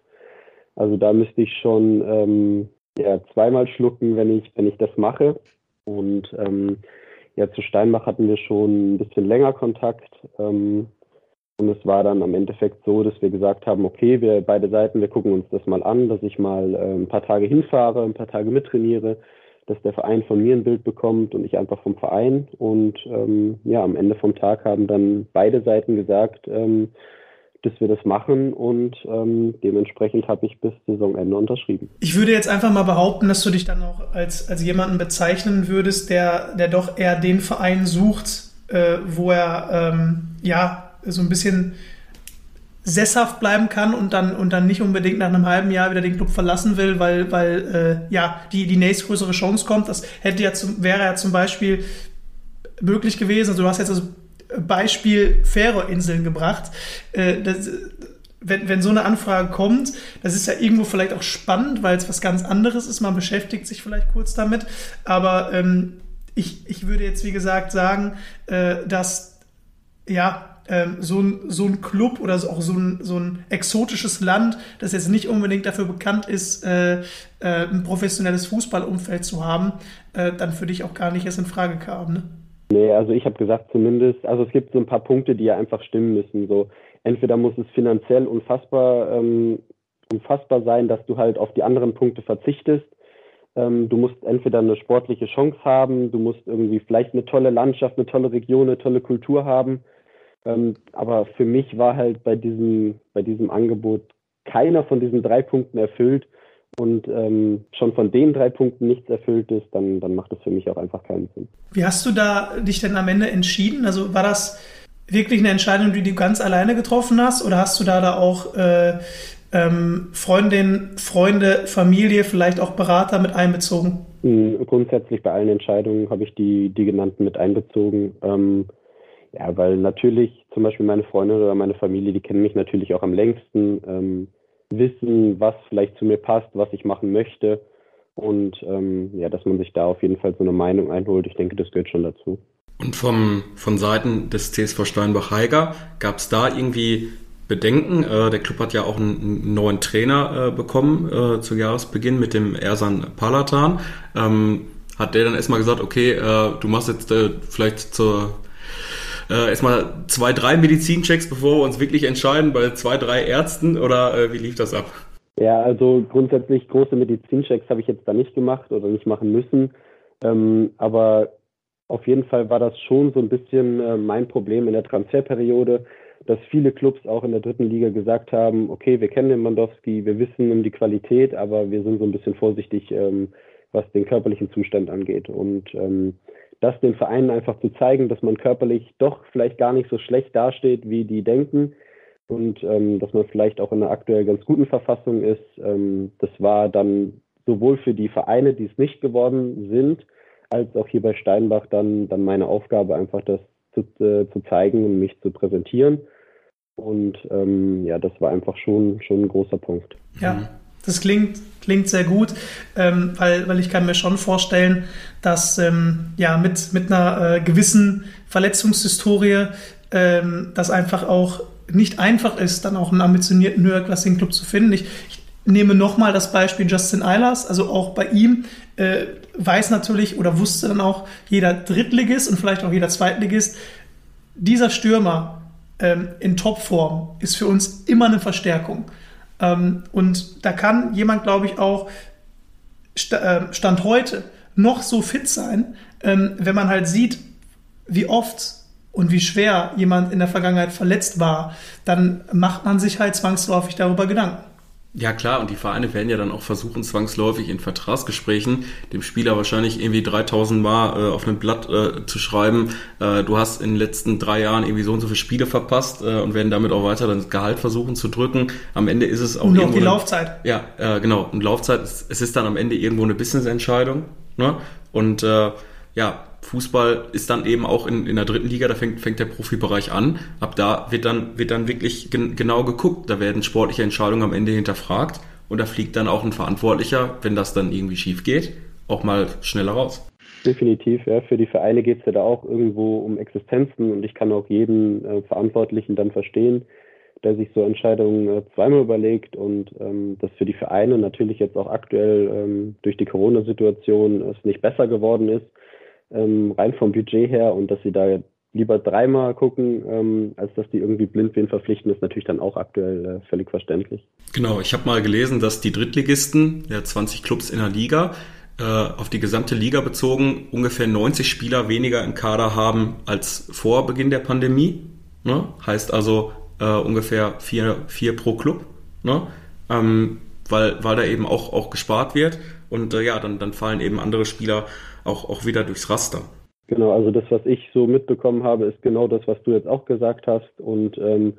also da müsste ich schon ähm, ja, zweimal schlucken, wenn ich, wenn ich das mache. Und ähm, ja, zu Steinbach hatten wir schon ein bisschen länger Kontakt. Ähm, und es war dann am Endeffekt so, dass wir gesagt haben, okay, wir beide Seiten, wir gucken uns das mal an, dass ich mal äh, ein paar Tage hinfahre, ein paar Tage mittrainiere dass der Verein von mir ein Bild bekommt und ich einfach vom Verein. Und ähm, ja, am Ende vom Tag haben dann beide Seiten gesagt, ähm, dass wir das machen und ähm, dementsprechend habe ich bis Saisonende unterschrieben. Ich würde jetzt einfach mal behaupten, dass du dich dann auch als, als jemanden bezeichnen würdest, der, der doch eher den Verein sucht, äh, wo er ähm, ja so ein bisschen sesshaft bleiben kann und dann und dann nicht unbedingt nach einem halben Jahr wieder den Club verlassen will, weil weil äh, ja die die nächstgrößere Chance kommt. Das hätte ja zum, wäre ja zum Beispiel möglich gewesen. Also du hast jetzt das Beispiel Färöerinseln gebracht. Äh, das, wenn, wenn so eine Anfrage kommt, das ist ja irgendwo vielleicht auch spannend, weil es was ganz anderes ist. Man beschäftigt sich vielleicht kurz damit. Aber ähm, ich, ich würde jetzt, wie gesagt, sagen, äh, dass ja, ähm, so, ein, so ein Club oder auch so ein, so ein exotisches Land, das jetzt nicht unbedingt dafür bekannt ist, äh, äh, ein professionelles Fußballumfeld zu haben, äh, dann für dich auch gar nicht erst in Frage kam. Ne? Nee, also ich habe gesagt zumindest, also es gibt so ein paar Punkte, die ja einfach stimmen müssen. So entweder muss es finanziell unfassbar, ähm, unfassbar sein, dass du halt auf die anderen Punkte verzichtest. Ähm, du musst entweder eine sportliche Chance haben, du musst irgendwie vielleicht eine tolle Landschaft, eine tolle Region, eine tolle Kultur haben. Ähm, aber für mich war halt bei diesem, bei diesem Angebot keiner von diesen drei Punkten erfüllt und ähm, schon von den drei Punkten nichts erfüllt ist, dann, dann macht das für mich auch einfach keinen Sinn. Wie hast du da dich denn am Ende entschieden? Also war das wirklich eine Entscheidung, die du ganz alleine getroffen hast oder hast du da da auch äh, ähm, Freundin, Freunde, Familie, vielleicht auch Berater mit einbezogen? Hm, grundsätzlich bei allen Entscheidungen habe ich die, die genannten mit einbezogen. Ähm, ja, weil natürlich zum Beispiel meine Freunde oder meine Familie, die kennen mich natürlich auch am längsten. Ähm, wissen, was vielleicht zu mir passt, was ich machen möchte. Und ähm, ja, dass man sich da auf jeden Fall so eine Meinung einholt, ich denke, das gehört schon dazu. Und vom, von Seiten des TSV Steinbach-Heiger gab es da irgendwie Bedenken? Äh, der Club hat ja auch einen, einen neuen Trainer äh, bekommen äh, zu Jahresbeginn mit dem Ersan Palatan. Ähm, hat der dann erstmal gesagt, okay, äh, du machst jetzt äh, vielleicht zur äh, erstmal zwei, drei Medizinchecks, bevor wir uns wirklich entscheiden, bei zwei, drei Ärzten oder äh, wie lief das ab? Ja, also grundsätzlich große Medizinchecks habe ich jetzt da nicht gemacht oder nicht machen müssen. Ähm, aber auf jeden Fall war das schon so ein bisschen äh, mein Problem in der Transferperiode, dass viele Clubs auch in der dritten Liga gesagt haben, okay, wir kennen den Mandowski, wir wissen um die Qualität, aber wir sind so ein bisschen vorsichtig, ähm, was den körperlichen Zustand angeht. Und ähm, das den Vereinen einfach zu zeigen, dass man körperlich doch vielleicht gar nicht so schlecht dasteht, wie die denken und ähm, dass man vielleicht auch in einer aktuell ganz guten Verfassung ist. Ähm, das war dann sowohl für die Vereine, die es nicht geworden sind, als auch hier bei Steinbach dann, dann meine Aufgabe, einfach das zu, äh, zu zeigen und mich zu präsentieren. Und ähm, ja, das war einfach schon, schon ein großer Punkt. Ja, das klingt, klingt sehr gut, ähm, weil, weil ich kann mir schon vorstellen, dass ähm, ja mit, mit einer äh, gewissen Verletzungshistorie ähm, das einfach auch nicht einfach ist, dann auch einen ambitionierten höherklassigen Club zu finden. Ich, ich nehme nochmal das Beispiel Justin Eilers, also auch bei ihm äh, weiß natürlich oder wusste dann auch jeder Drittligist und vielleicht auch jeder Zweitligist, dieser Stürmer ähm, in Topform ist für uns immer eine Verstärkung. Ähm, und da kann jemand, glaube ich, auch äh, Stand heute noch so fit sein, ähm, wenn man halt sieht, wie oft und wie schwer jemand in der Vergangenheit verletzt war, dann macht man sich halt zwangsläufig darüber Gedanken. Ja klar, und die Vereine werden ja dann auch versuchen, zwangsläufig in Vertragsgesprächen dem Spieler wahrscheinlich irgendwie 3000 Mal äh, auf einem Blatt äh, zu schreiben, äh, du hast in den letzten drei Jahren irgendwie so und so viele Spiele verpasst äh, und werden damit auch weiter das Gehalt versuchen zu drücken. Am Ende ist es auch und die Laufzeit. Ja, äh, genau. Und Laufzeit, es ist dann am Ende irgendwo eine Business-Entscheidung. Ne? Und äh, ja, Fußball ist dann eben auch in, in der dritten Liga, da fängt, fängt der Profibereich an. Ab da wird dann, wird dann wirklich gen, genau geguckt. Da werden sportliche Entscheidungen am Ende hinterfragt und da fliegt dann auch ein Verantwortlicher, wenn das dann irgendwie schief geht, auch mal schneller raus. Definitiv, ja. Für die Vereine geht es ja da auch irgendwo um Existenzen und ich kann auch jeden äh, Verantwortlichen dann verstehen, der sich so Entscheidungen äh, zweimal überlegt und ähm, dass für die Vereine natürlich jetzt auch aktuell ähm, durch die Corona-Situation es nicht besser geworden ist ähm, rein vom Budget her und dass sie da lieber dreimal gucken, ähm, als dass die irgendwie blind wen verpflichten, ist natürlich dann auch aktuell äh, völlig verständlich. Genau, ich habe mal gelesen, dass die Drittligisten der 20 Clubs in der Liga äh, auf die gesamte Liga bezogen ungefähr 90 Spieler weniger im Kader haben als vor Beginn der Pandemie. Ne? Heißt also äh, ungefähr vier, vier pro Club, ne? ähm, weil, weil da eben auch, auch gespart wird. Und äh, ja, dann, dann fallen eben andere Spieler auch, auch wieder durchs Raster. Genau, also das, was ich so mitbekommen habe, ist genau das, was du jetzt auch gesagt hast. Und ähm,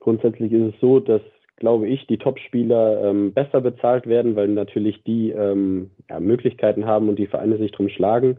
grundsätzlich ist es so, dass, glaube ich, die Top-Spieler ähm, besser bezahlt werden, weil natürlich die ähm, ja, Möglichkeiten haben und die Vereine sich drum schlagen.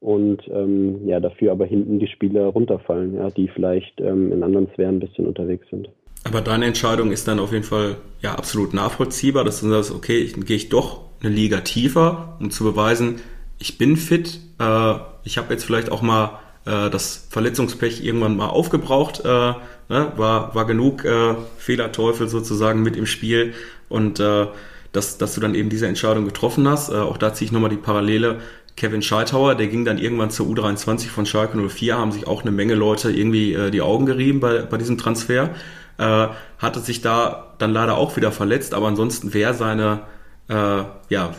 Und ähm, ja, dafür aber hinten die Spieler runterfallen, ja, die vielleicht ähm, in anderen Sphären ein bisschen unterwegs sind. Aber deine Entscheidung ist dann auf jeden Fall ja absolut nachvollziehbar, dass du sagst, okay, ich, gehe ich doch eine Liga tiefer, um zu beweisen, ich bin fit. Äh, ich habe jetzt vielleicht auch mal äh, das Verletzungspech irgendwann mal aufgebraucht. Äh, ne? war, war genug äh, Fehlerteufel sozusagen mit im Spiel und äh, dass, dass du dann eben diese Entscheidung getroffen hast. Äh, auch da ziehe ich nochmal die Parallele. Kevin Scheithauer, der ging dann irgendwann zur U23 von Schalke 04, haben sich auch eine Menge Leute irgendwie äh, die Augen gerieben bei, bei diesem Transfer. Äh, hatte sich da dann leider auch wieder verletzt, aber ansonsten wäre seine, äh, ja,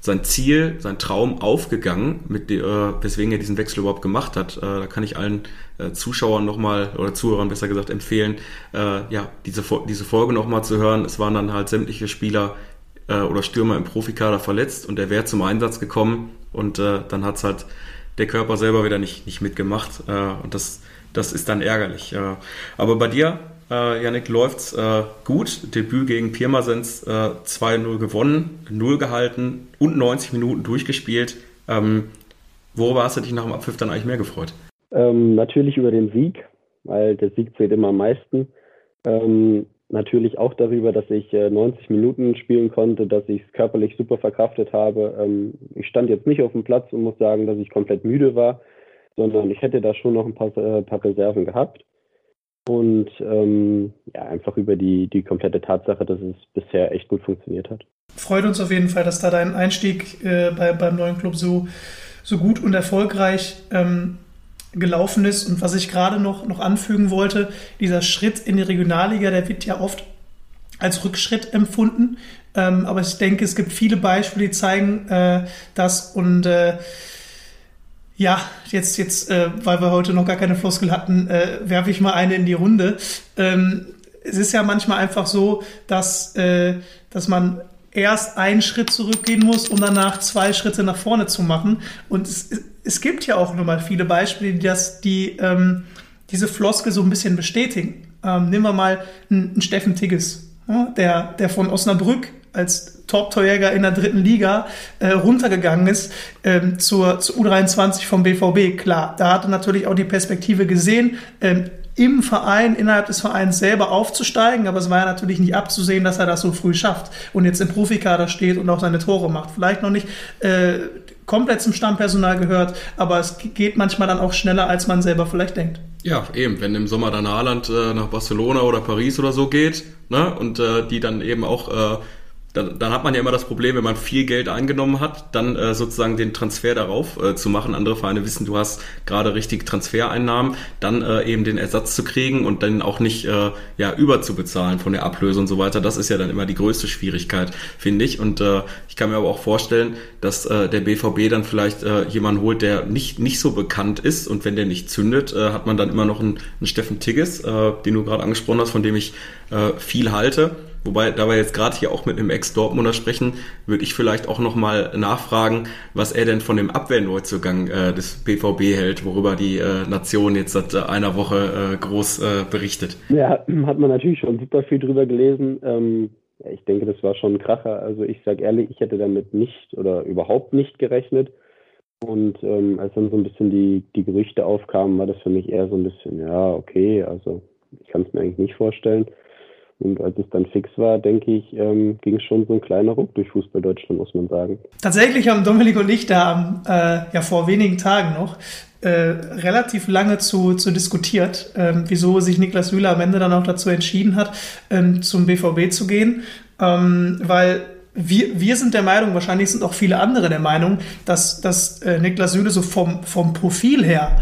sein Ziel, sein Traum aufgegangen, mit äh, weswegen er diesen Wechsel überhaupt gemacht hat. Äh, da kann ich allen äh, Zuschauern nochmal oder Zuhörern besser gesagt empfehlen, äh, ja, diese, diese Folge nochmal zu hören. Es waren dann halt sämtliche Spieler oder Stürmer im Profikader verletzt und er wäre zum Einsatz gekommen und dann hat's halt der Körper selber wieder nicht, nicht mitgemacht und das, das ist dann ärgerlich. Aber bei dir äh, Janik, läuft's äh, gut. Debüt gegen Pirmasens äh, 2-0 gewonnen, 0 gehalten und 90 Minuten durchgespielt. Ähm, worüber hast du dich nach dem Abpfiff dann eigentlich mehr gefreut? Ähm, natürlich über den Sieg, weil der Sieg zählt immer am meisten. Ähm, natürlich auch darüber, dass ich äh, 90 Minuten spielen konnte, dass ich es körperlich super verkraftet habe. Ähm, ich stand jetzt nicht auf dem Platz und muss sagen, dass ich komplett müde war, sondern ich hätte da schon noch ein paar, äh, paar Reserven gehabt und ähm, ja, einfach über die, die komplette Tatsache, dass es bisher echt gut funktioniert hat. Freut uns auf jeden Fall, dass da dein Einstieg äh, bei, beim neuen Club so, so gut und erfolgreich ähm, gelaufen ist. Und was ich gerade noch, noch anfügen wollte, dieser Schritt in die Regionalliga, der wird ja oft als Rückschritt empfunden. Ähm, aber ich denke, es gibt viele Beispiele, die zeigen äh, das und äh, ja, jetzt, jetzt, äh, weil wir heute noch gar keine Floskel hatten, äh, werfe ich mal eine in die Runde. Ähm, es ist ja manchmal einfach so, dass, äh, dass man erst einen Schritt zurückgehen muss, um danach zwei Schritte nach vorne zu machen. Und es, es gibt ja auch nur mal viele Beispiele, die das, die ähm, diese Floskel so ein bisschen bestätigen. Ähm, nehmen wir mal einen, einen Steffen Tigges, ja, der, der von Osnabrück als Top-Torjäger in der dritten Liga äh, runtergegangen ist ähm, zur, zur U23 vom BVB. Klar, da hat er natürlich auch die Perspektive gesehen, ähm, im Verein, innerhalb des Vereins selber aufzusteigen, aber es war ja natürlich nicht abzusehen, dass er das so früh schafft und jetzt im Profikader steht und auch seine Tore macht. Vielleicht noch nicht äh, komplett zum Stammpersonal gehört, aber es geht manchmal dann auch schneller, als man selber vielleicht denkt. Ja, eben, wenn im Sommer dann Haaland äh, nach Barcelona oder Paris oder so geht, ne, und äh, die dann eben auch äh, dann, dann hat man ja immer das Problem, wenn man viel Geld eingenommen hat, dann äh, sozusagen den Transfer darauf äh, zu machen. Andere Vereine wissen, du hast gerade richtig Transfereinnahmen, dann äh, eben den Ersatz zu kriegen und dann auch nicht äh, ja überzubezahlen von der Ablöse und so weiter. Das ist ja dann immer die größte Schwierigkeit, finde ich. Und äh, ich kann mir aber auch vorstellen, dass äh, der BVB dann vielleicht äh, jemanden holt, der nicht nicht so bekannt ist und wenn der nicht zündet, äh, hat man dann immer noch einen, einen Steffen Tigges, äh, den du gerade angesprochen hast, von dem ich äh, viel halte Wobei, da wir jetzt gerade hier auch mit einem Ex-Dortmunder sprechen, würde ich vielleicht auch nochmal nachfragen, was er denn von dem Abwehrneuzugang äh, des BVB hält, worüber die äh, Nation jetzt seit äh, einer Woche äh, groß äh, berichtet. Ja, hat man natürlich schon super viel drüber gelesen. Ähm, ich denke, das war schon ein Kracher. Also ich sage ehrlich, ich hätte damit nicht oder überhaupt nicht gerechnet. Und ähm, als dann so ein bisschen die, die Gerüchte aufkamen, war das für mich eher so ein bisschen, ja, okay, also ich kann es mir eigentlich nicht vorstellen. Und als es dann fix war, denke ich, ähm, ging schon so ein kleiner Ruck durch Fußball Deutschland, muss man sagen. Tatsächlich haben Dominik und ich da äh, ja vor wenigen Tagen noch äh, relativ lange zu, zu diskutiert, ähm, wieso sich Niklas Süle am Ende dann auch dazu entschieden hat, ähm, zum BVB zu gehen, ähm, weil wir, wir sind der Meinung, wahrscheinlich sind auch viele andere der Meinung, dass, dass äh, Niklas Süle so vom, vom Profil her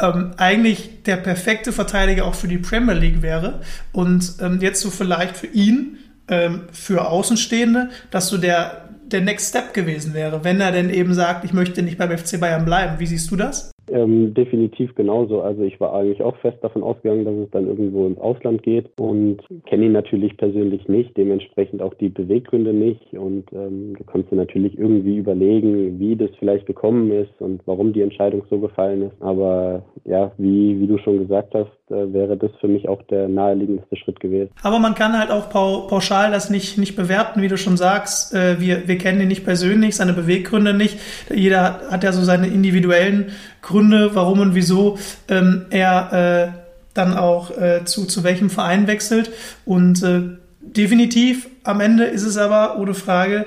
ähm, eigentlich der perfekte Verteidiger auch für die Premier League wäre. Und ähm, jetzt so vielleicht für ihn, ähm, für Außenstehende, dass so der, der Next Step gewesen wäre, wenn er denn eben sagt, ich möchte nicht beim FC Bayern bleiben. Wie siehst du das? Ähm, definitiv genauso. Also ich war eigentlich auch fest davon ausgegangen, dass es dann irgendwo ins Ausland geht und kenne ihn natürlich persönlich nicht, dementsprechend auch die Beweggründe nicht. Und ähm, du kannst dir natürlich irgendwie überlegen, wie das vielleicht gekommen ist und warum die Entscheidung so gefallen ist. Aber ja, wie, wie du schon gesagt hast, äh, wäre das für mich auch der naheliegendste Schritt gewesen. Aber man kann halt auch pauschal das nicht, nicht bewerten, wie du schon sagst. Äh, wir, wir kennen ihn nicht persönlich, seine Beweggründe nicht. Jeder hat, hat ja so seine individuellen Gründe, warum und wieso ähm, er äh, dann auch äh, zu, zu welchem Verein wechselt. Und äh, definitiv am Ende ist es aber, ohne Frage,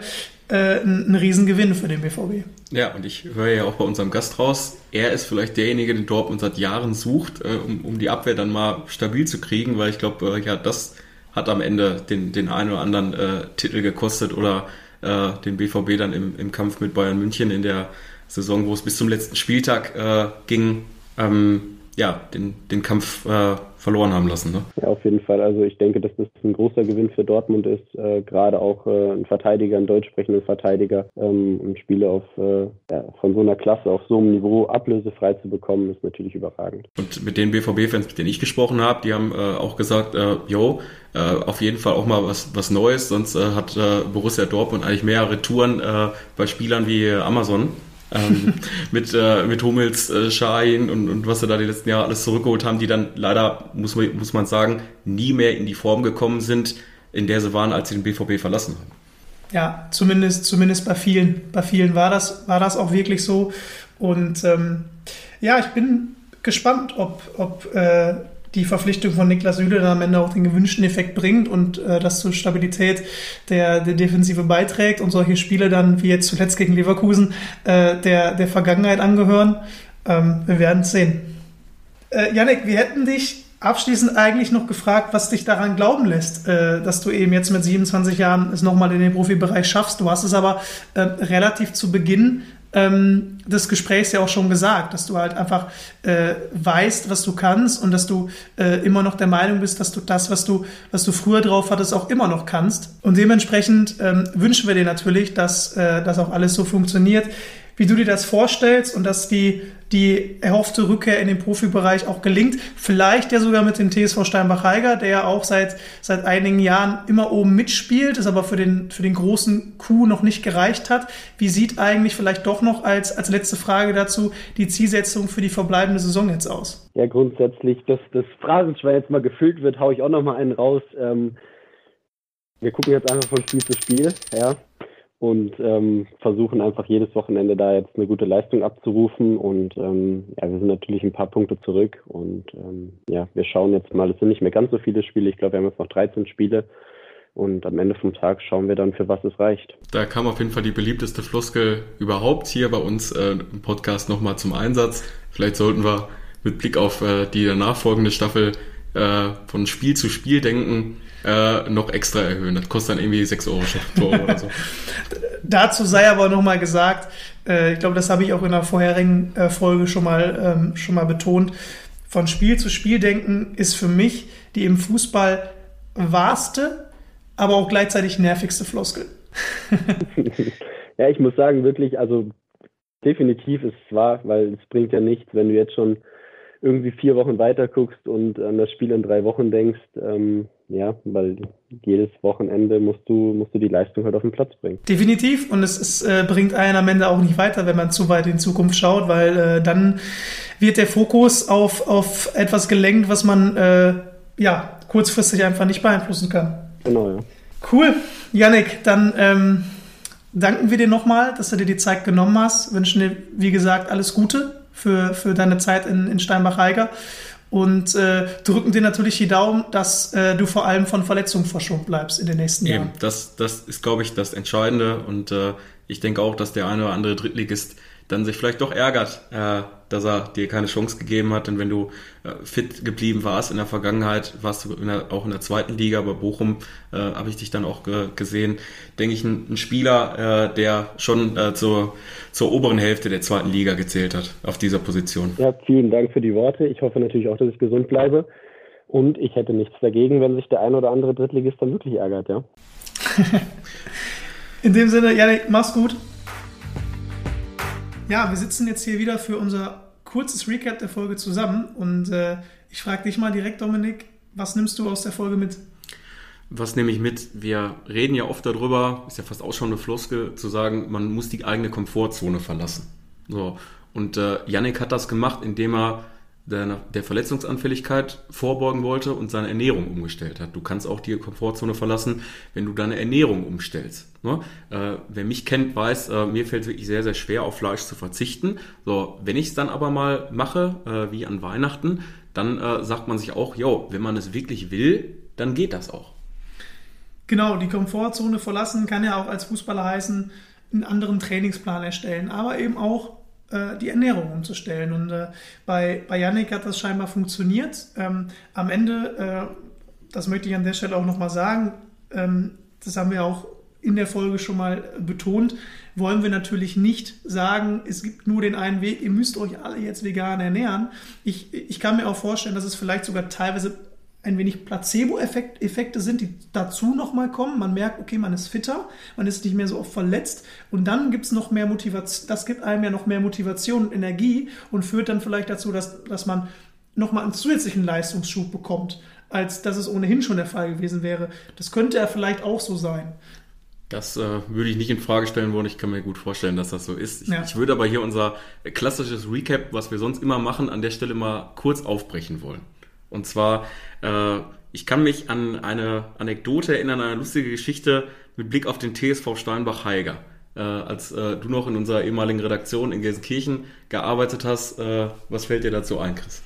äh, ein, ein Riesengewinn für den BVB. Ja, und ich höre ja auch bei unserem Gast raus, er ist vielleicht derjenige, den Dortmund seit Jahren sucht, äh, um, um die Abwehr dann mal stabil zu kriegen, weil ich glaube, äh, ja, das hat am Ende den, den einen oder anderen äh, Titel gekostet oder äh, den BVB dann im, im Kampf mit Bayern München in der Saison, wo es bis zum letzten Spieltag äh, ging, ähm, ja, den, den Kampf äh, verloren haben lassen. Ne? Ja, auf jeden Fall. Also ich denke, dass das ein großer Gewinn für Dortmund ist, äh, gerade auch äh, ein Verteidiger, ein deutsch sprechender Verteidiger ähm, und Spiele auf, äh, ja, von so einer Klasse auf so einem Niveau ablösefrei zu bekommen, ist natürlich überragend. Und mit den BVB-Fans, mit denen ich gesprochen habe, die haben äh, auch gesagt, äh, yo, äh, auf jeden Fall auch mal was, was Neues, sonst hat Borussia Dortmund eigentlich mehr Retouren äh, bei Spielern wie Amazon ähm, mit, äh, mit Hummels, äh, Schein und, und was sie da die letzten Jahre alles zurückgeholt haben, die dann leider, muss man, muss man sagen, nie mehr in die Form gekommen sind, in der sie waren, als sie den BVB verlassen haben. Ja, zumindest, zumindest bei vielen. Bei vielen war das, war das auch wirklich so. Und ähm, ja, ich bin gespannt, ob, ob äh, die Verpflichtung von Niklas Süle dann am Ende auch den gewünschten Effekt bringt und äh, das zur Stabilität der, der Defensive beiträgt und solche Spiele dann, wie jetzt zuletzt gegen Leverkusen, äh, der, der Vergangenheit angehören. Ähm, wir werden es sehen. Äh, Janik, wir hätten dich abschließend eigentlich noch gefragt, was dich daran glauben lässt, äh, dass du eben jetzt mit 27 Jahren es nochmal in den Profibereich schaffst. Du hast es aber äh, relativ zu Beginn ähm, des Gesprächs ja auch schon gesagt, dass du halt einfach äh, weißt, was du kannst und dass du äh, immer noch der Meinung bist, dass du das, was du, was du früher drauf hattest, auch immer noch kannst. Und dementsprechend ähm, wünschen wir dir natürlich, dass äh, das auch alles so funktioniert, wie du dir das vorstellst und dass die, die erhoffte Rückkehr in den Profibereich auch gelingt. Vielleicht ja sogar mit dem TSV Steinbach-Heiger, der ja auch seit, seit einigen Jahren immer oben mitspielt, es aber für den, für den großen Coup noch nicht gereicht hat. Wie sieht eigentlich vielleicht doch noch als, als letzte Frage dazu die Zielsetzung für die verbleibende Saison jetzt aus? Ja, grundsätzlich, dass das Phrasenschwein jetzt mal gefüllt wird, haue ich auch noch mal einen raus. Ähm, wir gucken jetzt einfach von Spiel zu Spiel, ja und ähm, versuchen einfach jedes Wochenende da jetzt eine gute Leistung abzurufen. Und ähm, ja, wir sind natürlich ein paar Punkte zurück und ähm, ja, wir schauen jetzt mal, es sind nicht mehr ganz so viele Spiele. Ich glaube, wir haben jetzt noch 13 Spiele. Und am Ende vom Tag schauen wir dann, für was es reicht. Da kam auf jeden Fall die beliebteste Floskel überhaupt hier bei uns äh, im Podcast nochmal zum Einsatz. Vielleicht sollten wir mit Blick auf äh, die nachfolgende Staffel äh, von Spiel zu Spiel denken äh, noch extra erhöhen. Das kostet dann irgendwie 6 Euro oder so. Dazu sei aber nochmal gesagt, äh, ich glaube, das habe ich auch in der vorherigen äh, Folge schon mal, ähm, schon mal betont. Von Spiel zu Spiel denken ist für mich die im Fußball wahrste, aber auch gleichzeitig nervigste Floskel. ja, ich muss sagen, wirklich, also definitiv ist es wahr, weil es bringt ja nichts, wenn du jetzt schon irgendwie vier Wochen weiter guckst und an das Spiel in drei Wochen denkst, ähm, ja, weil jedes Wochenende musst du, musst du die Leistung halt auf den Platz bringen. Definitiv. Und es, es äh, bringt einen am Ende auch nicht weiter, wenn man zu weit in Zukunft schaut, weil äh, dann wird der Fokus auf, auf etwas gelenkt, was man äh, ja kurzfristig einfach nicht beeinflussen kann. Genau, ja. Cool. Yannick, dann ähm, danken wir dir nochmal, dass du dir die Zeit genommen hast. Wünschen dir, wie gesagt, alles Gute für, für deine Zeit in, in Steinbach-Heiger und äh, drücken dir natürlich die Daumen, dass äh, du vor allem von Verletzungen verschont bleibst in den nächsten Eben, Jahren. Das, das ist, glaube ich, das Entscheidende und äh, ich denke auch, dass der eine oder andere Drittligist dann sich vielleicht doch ärgert, äh, dass er dir keine Chance gegeben hat. Denn wenn du äh, fit geblieben warst in der Vergangenheit, warst du in der, auch in der zweiten Liga, bei Bochum äh, habe ich dich dann auch ge gesehen, denke ich, ein, ein Spieler, äh, der schon äh, zur, zur oberen Hälfte der zweiten Liga gezählt hat auf dieser Position. Ja, vielen Dank für die Worte. Ich hoffe natürlich auch, dass ich gesund bleibe. Und ich hätte nichts dagegen, wenn sich der ein oder andere Drittligist dann wirklich ärgert, ja. in dem Sinne, Janik, mach's gut. Ja, wir sitzen jetzt hier wieder für unser kurzes Recap der Folge zusammen und äh, ich frage dich mal direkt, Dominik, was nimmst du aus der Folge mit? Was nehme ich mit? Wir reden ja oft darüber, ist ja fast auch schon eine Floskel, zu sagen, man muss die eigene Komfortzone verlassen. So. Und äh, Yannick hat das gemacht, indem er der, der Verletzungsanfälligkeit vorbeugen wollte und seine Ernährung umgestellt hat. Du kannst auch die Komfortzone verlassen, wenn du deine Ernährung umstellst. Ne? Äh, wer mich kennt, weiß, äh, mir fällt es wirklich sehr, sehr schwer, auf Fleisch zu verzichten. So, wenn ich es dann aber mal mache, äh, wie an Weihnachten, dann äh, sagt man sich auch, jo, wenn man es wirklich will, dann geht das auch. Genau, die Komfortzone verlassen kann ja auch als Fußballer heißen, einen anderen Trainingsplan erstellen, aber eben auch äh, die Ernährung umzustellen. Und äh, bei, bei Yannick hat das scheinbar funktioniert. Ähm, am Ende, äh, das möchte ich an der Stelle auch nochmal sagen, ähm, das haben wir auch in der Folge schon mal betont, wollen wir natürlich nicht sagen, es gibt nur den einen Weg, ihr müsst euch alle jetzt vegan ernähren. Ich, ich kann mir auch vorstellen, dass es vielleicht sogar teilweise ein wenig Placebo-Effekte sind, die dazu nochmal kommen. Man merkt, okay, man ist fitter, man ist nicht mehr so oft verletzt und dann gibt es noch mehr Motivation, das gibt einem ja noch mehr Motivation und Energie und führt dann vielleicht dazu, dass, dass man nochmal einen zusätzlichen Leistungsschub bekommt, als dass es ohnehin schon der Fall gewesen wäre. Das könnte ja vielleicht auch so sein. Das äh, würde ich nicht in Frage stellen wollen. Ich kann mir gut vorstellen, dass das so ist. Ich, ja. ich würde aber hier unser klassisches Recap, was wir sonst immer machen, an der Stelle mal kurz aufbrechen wollen. Und zwar, äh, ich kann mich an eine Anekdote erinnern, eine lustige Geschichte mit Blick auf den TSV Steinbach-Heiger. Äh, als äh, du noch in unserer ehemaligen Redaktion in Gelsenkirchen gearbeitet hast. Äh, was fällt dir dazu ein, Chris?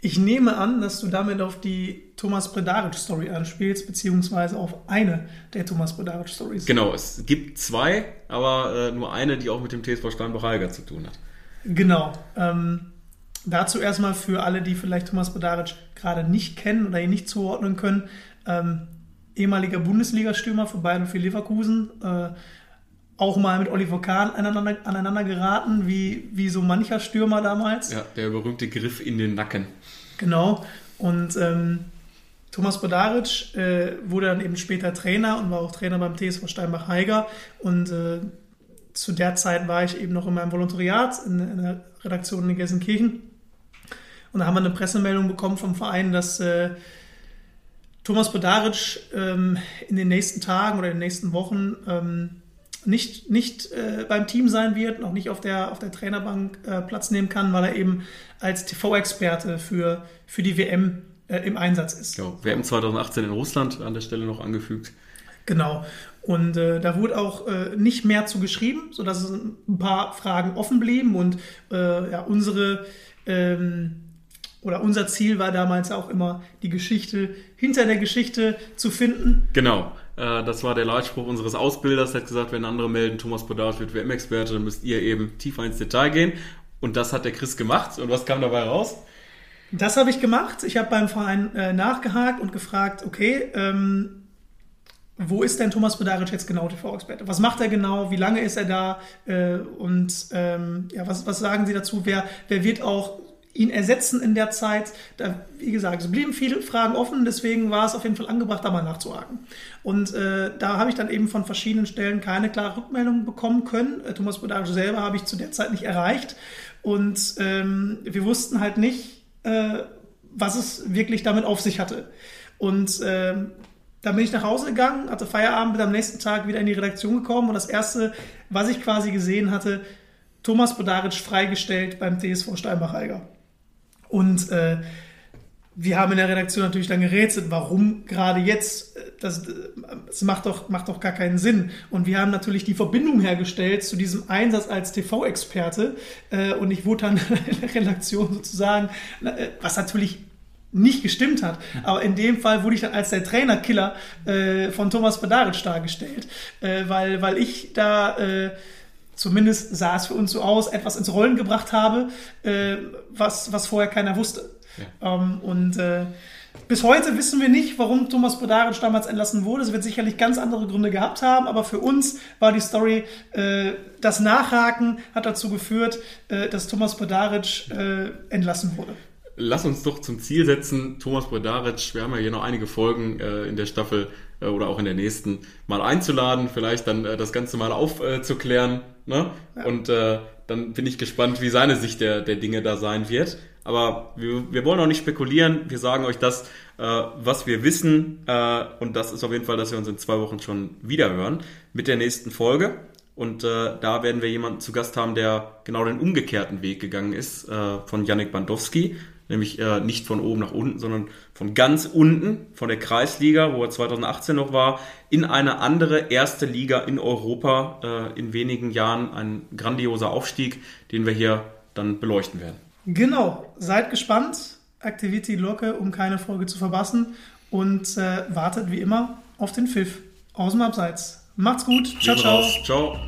Ich nehme an, dass du damit auf die Thomas Bredaric-Story anspielst, beziehungsweise auf eine der Thomas Bredaric-Stories. Genau, es gibt zwei, aber äh, nur eine, die auch mit dem TSV Steinbach-Heiger zu tun hat. Genau. Ähm, Dazu erstmal für alle, die vielleicht Thomas Bedaric gerade nicht kennen oder ihn nicht zuordnen können. Ähm, ehemaliger Bundesliga-Stürmer für Bayern und für Leverkusen. Äh, auch mal mit Oliver Kahn aneinander, aneinander geraten, wie, wie so mancher Stürmer damals. Ja, der berühmte Griff in den Nacken. Genau. Und ähm, Thomas Bodaric äh, wurde dann eben später Trainer und war auch Trainer beim TSV Steinbach-Heiger. Und äh, zu der Zeit war ich eben noch in meinem Volontariat in, in der Redaktion in Gelsenkirchen. Und da haben wir eine Pressemeldung bekommen vom Verein, dass äh, Thomas Bodaric ähm, in den nächsten Tagen oder in den nächsten Wochen ähm, nicht, nicht äh, beim Team sein wird, noch nicht auf der, auf der Trainerbank äh, Platz nehmen kann, weil er eben als TV-Experte für, für die WM äh, im Einsatz ist. Ja, WM 2018 in Russland an der Stelle noch angefügt. Genau. Und äh, da wurde auch äh, nicht mehr zu geschrieben, sodass es ein paar Fragen offen blieben und äh, ja, unsere ähm, oder unser Ziel war damals auch immer, die Geschichte hinter der Geschichte zu finden. Genau. Äh, das war der Leitspruch unseres Ausbilders. Er hat gesagt, wenn andere melden, Thomas Podaric wird WM-Experte, dann müsst ihr eben tiefer ins Detail gehen. Und das hat der Chris gemacht. Und was kam dabei raus? Das habe ich gemacht. Ich habe beim Verein äh, nachgehakt und gefragt, okay, ähm, wo ist denn Thomas Bedaric jetzt genau TV-Experte? Was macht er genau? Wie lange ist er da? Äh, und ähm, ja, was, was sagen Sie dazu? Wer, wer wird auch ihn ersetzen in der Zeit. Da, wie gesagt, es blieben viele Fragen offen, deswegen war es auf jeden Fall angebracht, da mal nachzuhaken. Und äh, da habe ich dann eben von verschiedenen Stellen keine klare Rückmeldung bekommen können. Äh, Thomas Bodage selber habe ich zu der Zeit nicht erreicht. Und ähm, wir wussten halt nicht, äh, was es wirklich damit auf sich hatte. Und äh, dann bin ich nach Hause gegangen, hatte Feierabend, bin am nächsten Tag wieder in die Redaktion gekommen und das erste, was ich quasi gesehen hatte, Thomas Bodaric freigestellt beim TSV Steinbach-Eiger. Und äh, wir haben in der Redaktion natürlich dann gerätselt, warum gerade jetzt, äh, das, das macht, doch, macht doch gar keinen Sinn. Und wir haben natürlich die Verbindung hergestellt zu diesem Einsatz als TV-Experte. Äh, und ich wurde dann in der Redaktion sozusagen, äh, was natürlich nicht gestimmt hat. Aber in dem Fall wurde ich dann als der Trainerkiller äh, von Thomas Badaric dargestellt, äh, weil, weil ich da äh, zumindest sah es für uns so aus, etwas ins Rollen gebracht habe, äh, was, was vorher keiner wusste. Ja. Ähm, und äh, bis heute wissen wir nicht, warum Thomas Bodaric damals entlassen wurde. Es wird sicherlich ganz andere Gründe gehabt haben, aber für uns war die Story, äh, das Nachhaken hat dazu geführt, äh, dass Thomas Bodaric äh, entlassen wurde. Lass uns doch zum Ziel setzen, Thomas Bodaric, wir haben ja hier noch einige Folgen äh, in der Staffel oder auch in der nächsten, mal einzuladen, vielleicht dann das Ganze mal aufzuklären Ne? Ja. Und äh, dann bin ich gespannt, wie seine Sicht der, der Dinge da sein wird. Aber wir, wir wollen auch nicht spekulieren. Wir sagen euch das, äh, was wir wissen. Äh, und das ist auf jeden Fall, dass wir uns in zwei Wochen schon wieder hören mit der nächsten Folge. Und äh, da werden wir jemanden zu Gast haben, der genau den umgekehrten Weg gegangen ist, äh, von Yannick Bandowski nämlich äh, nicht von oben nach unten, sondern von ganz unten, von der Kreisliga, wo er 2018 noch war, in eine andere erste Liga in Europa äh, in wenigen Jahren. Ein grandioser Aufstieg, den wir hier dann beleuchten werden. Genau, seid gespannt, aktiviert die Glocke, um keine Folge zu verpassen und äh, wartet wie immer auf den Pfiff aus dem Abseits. Macht's gut, ciao, ciao. Ciao.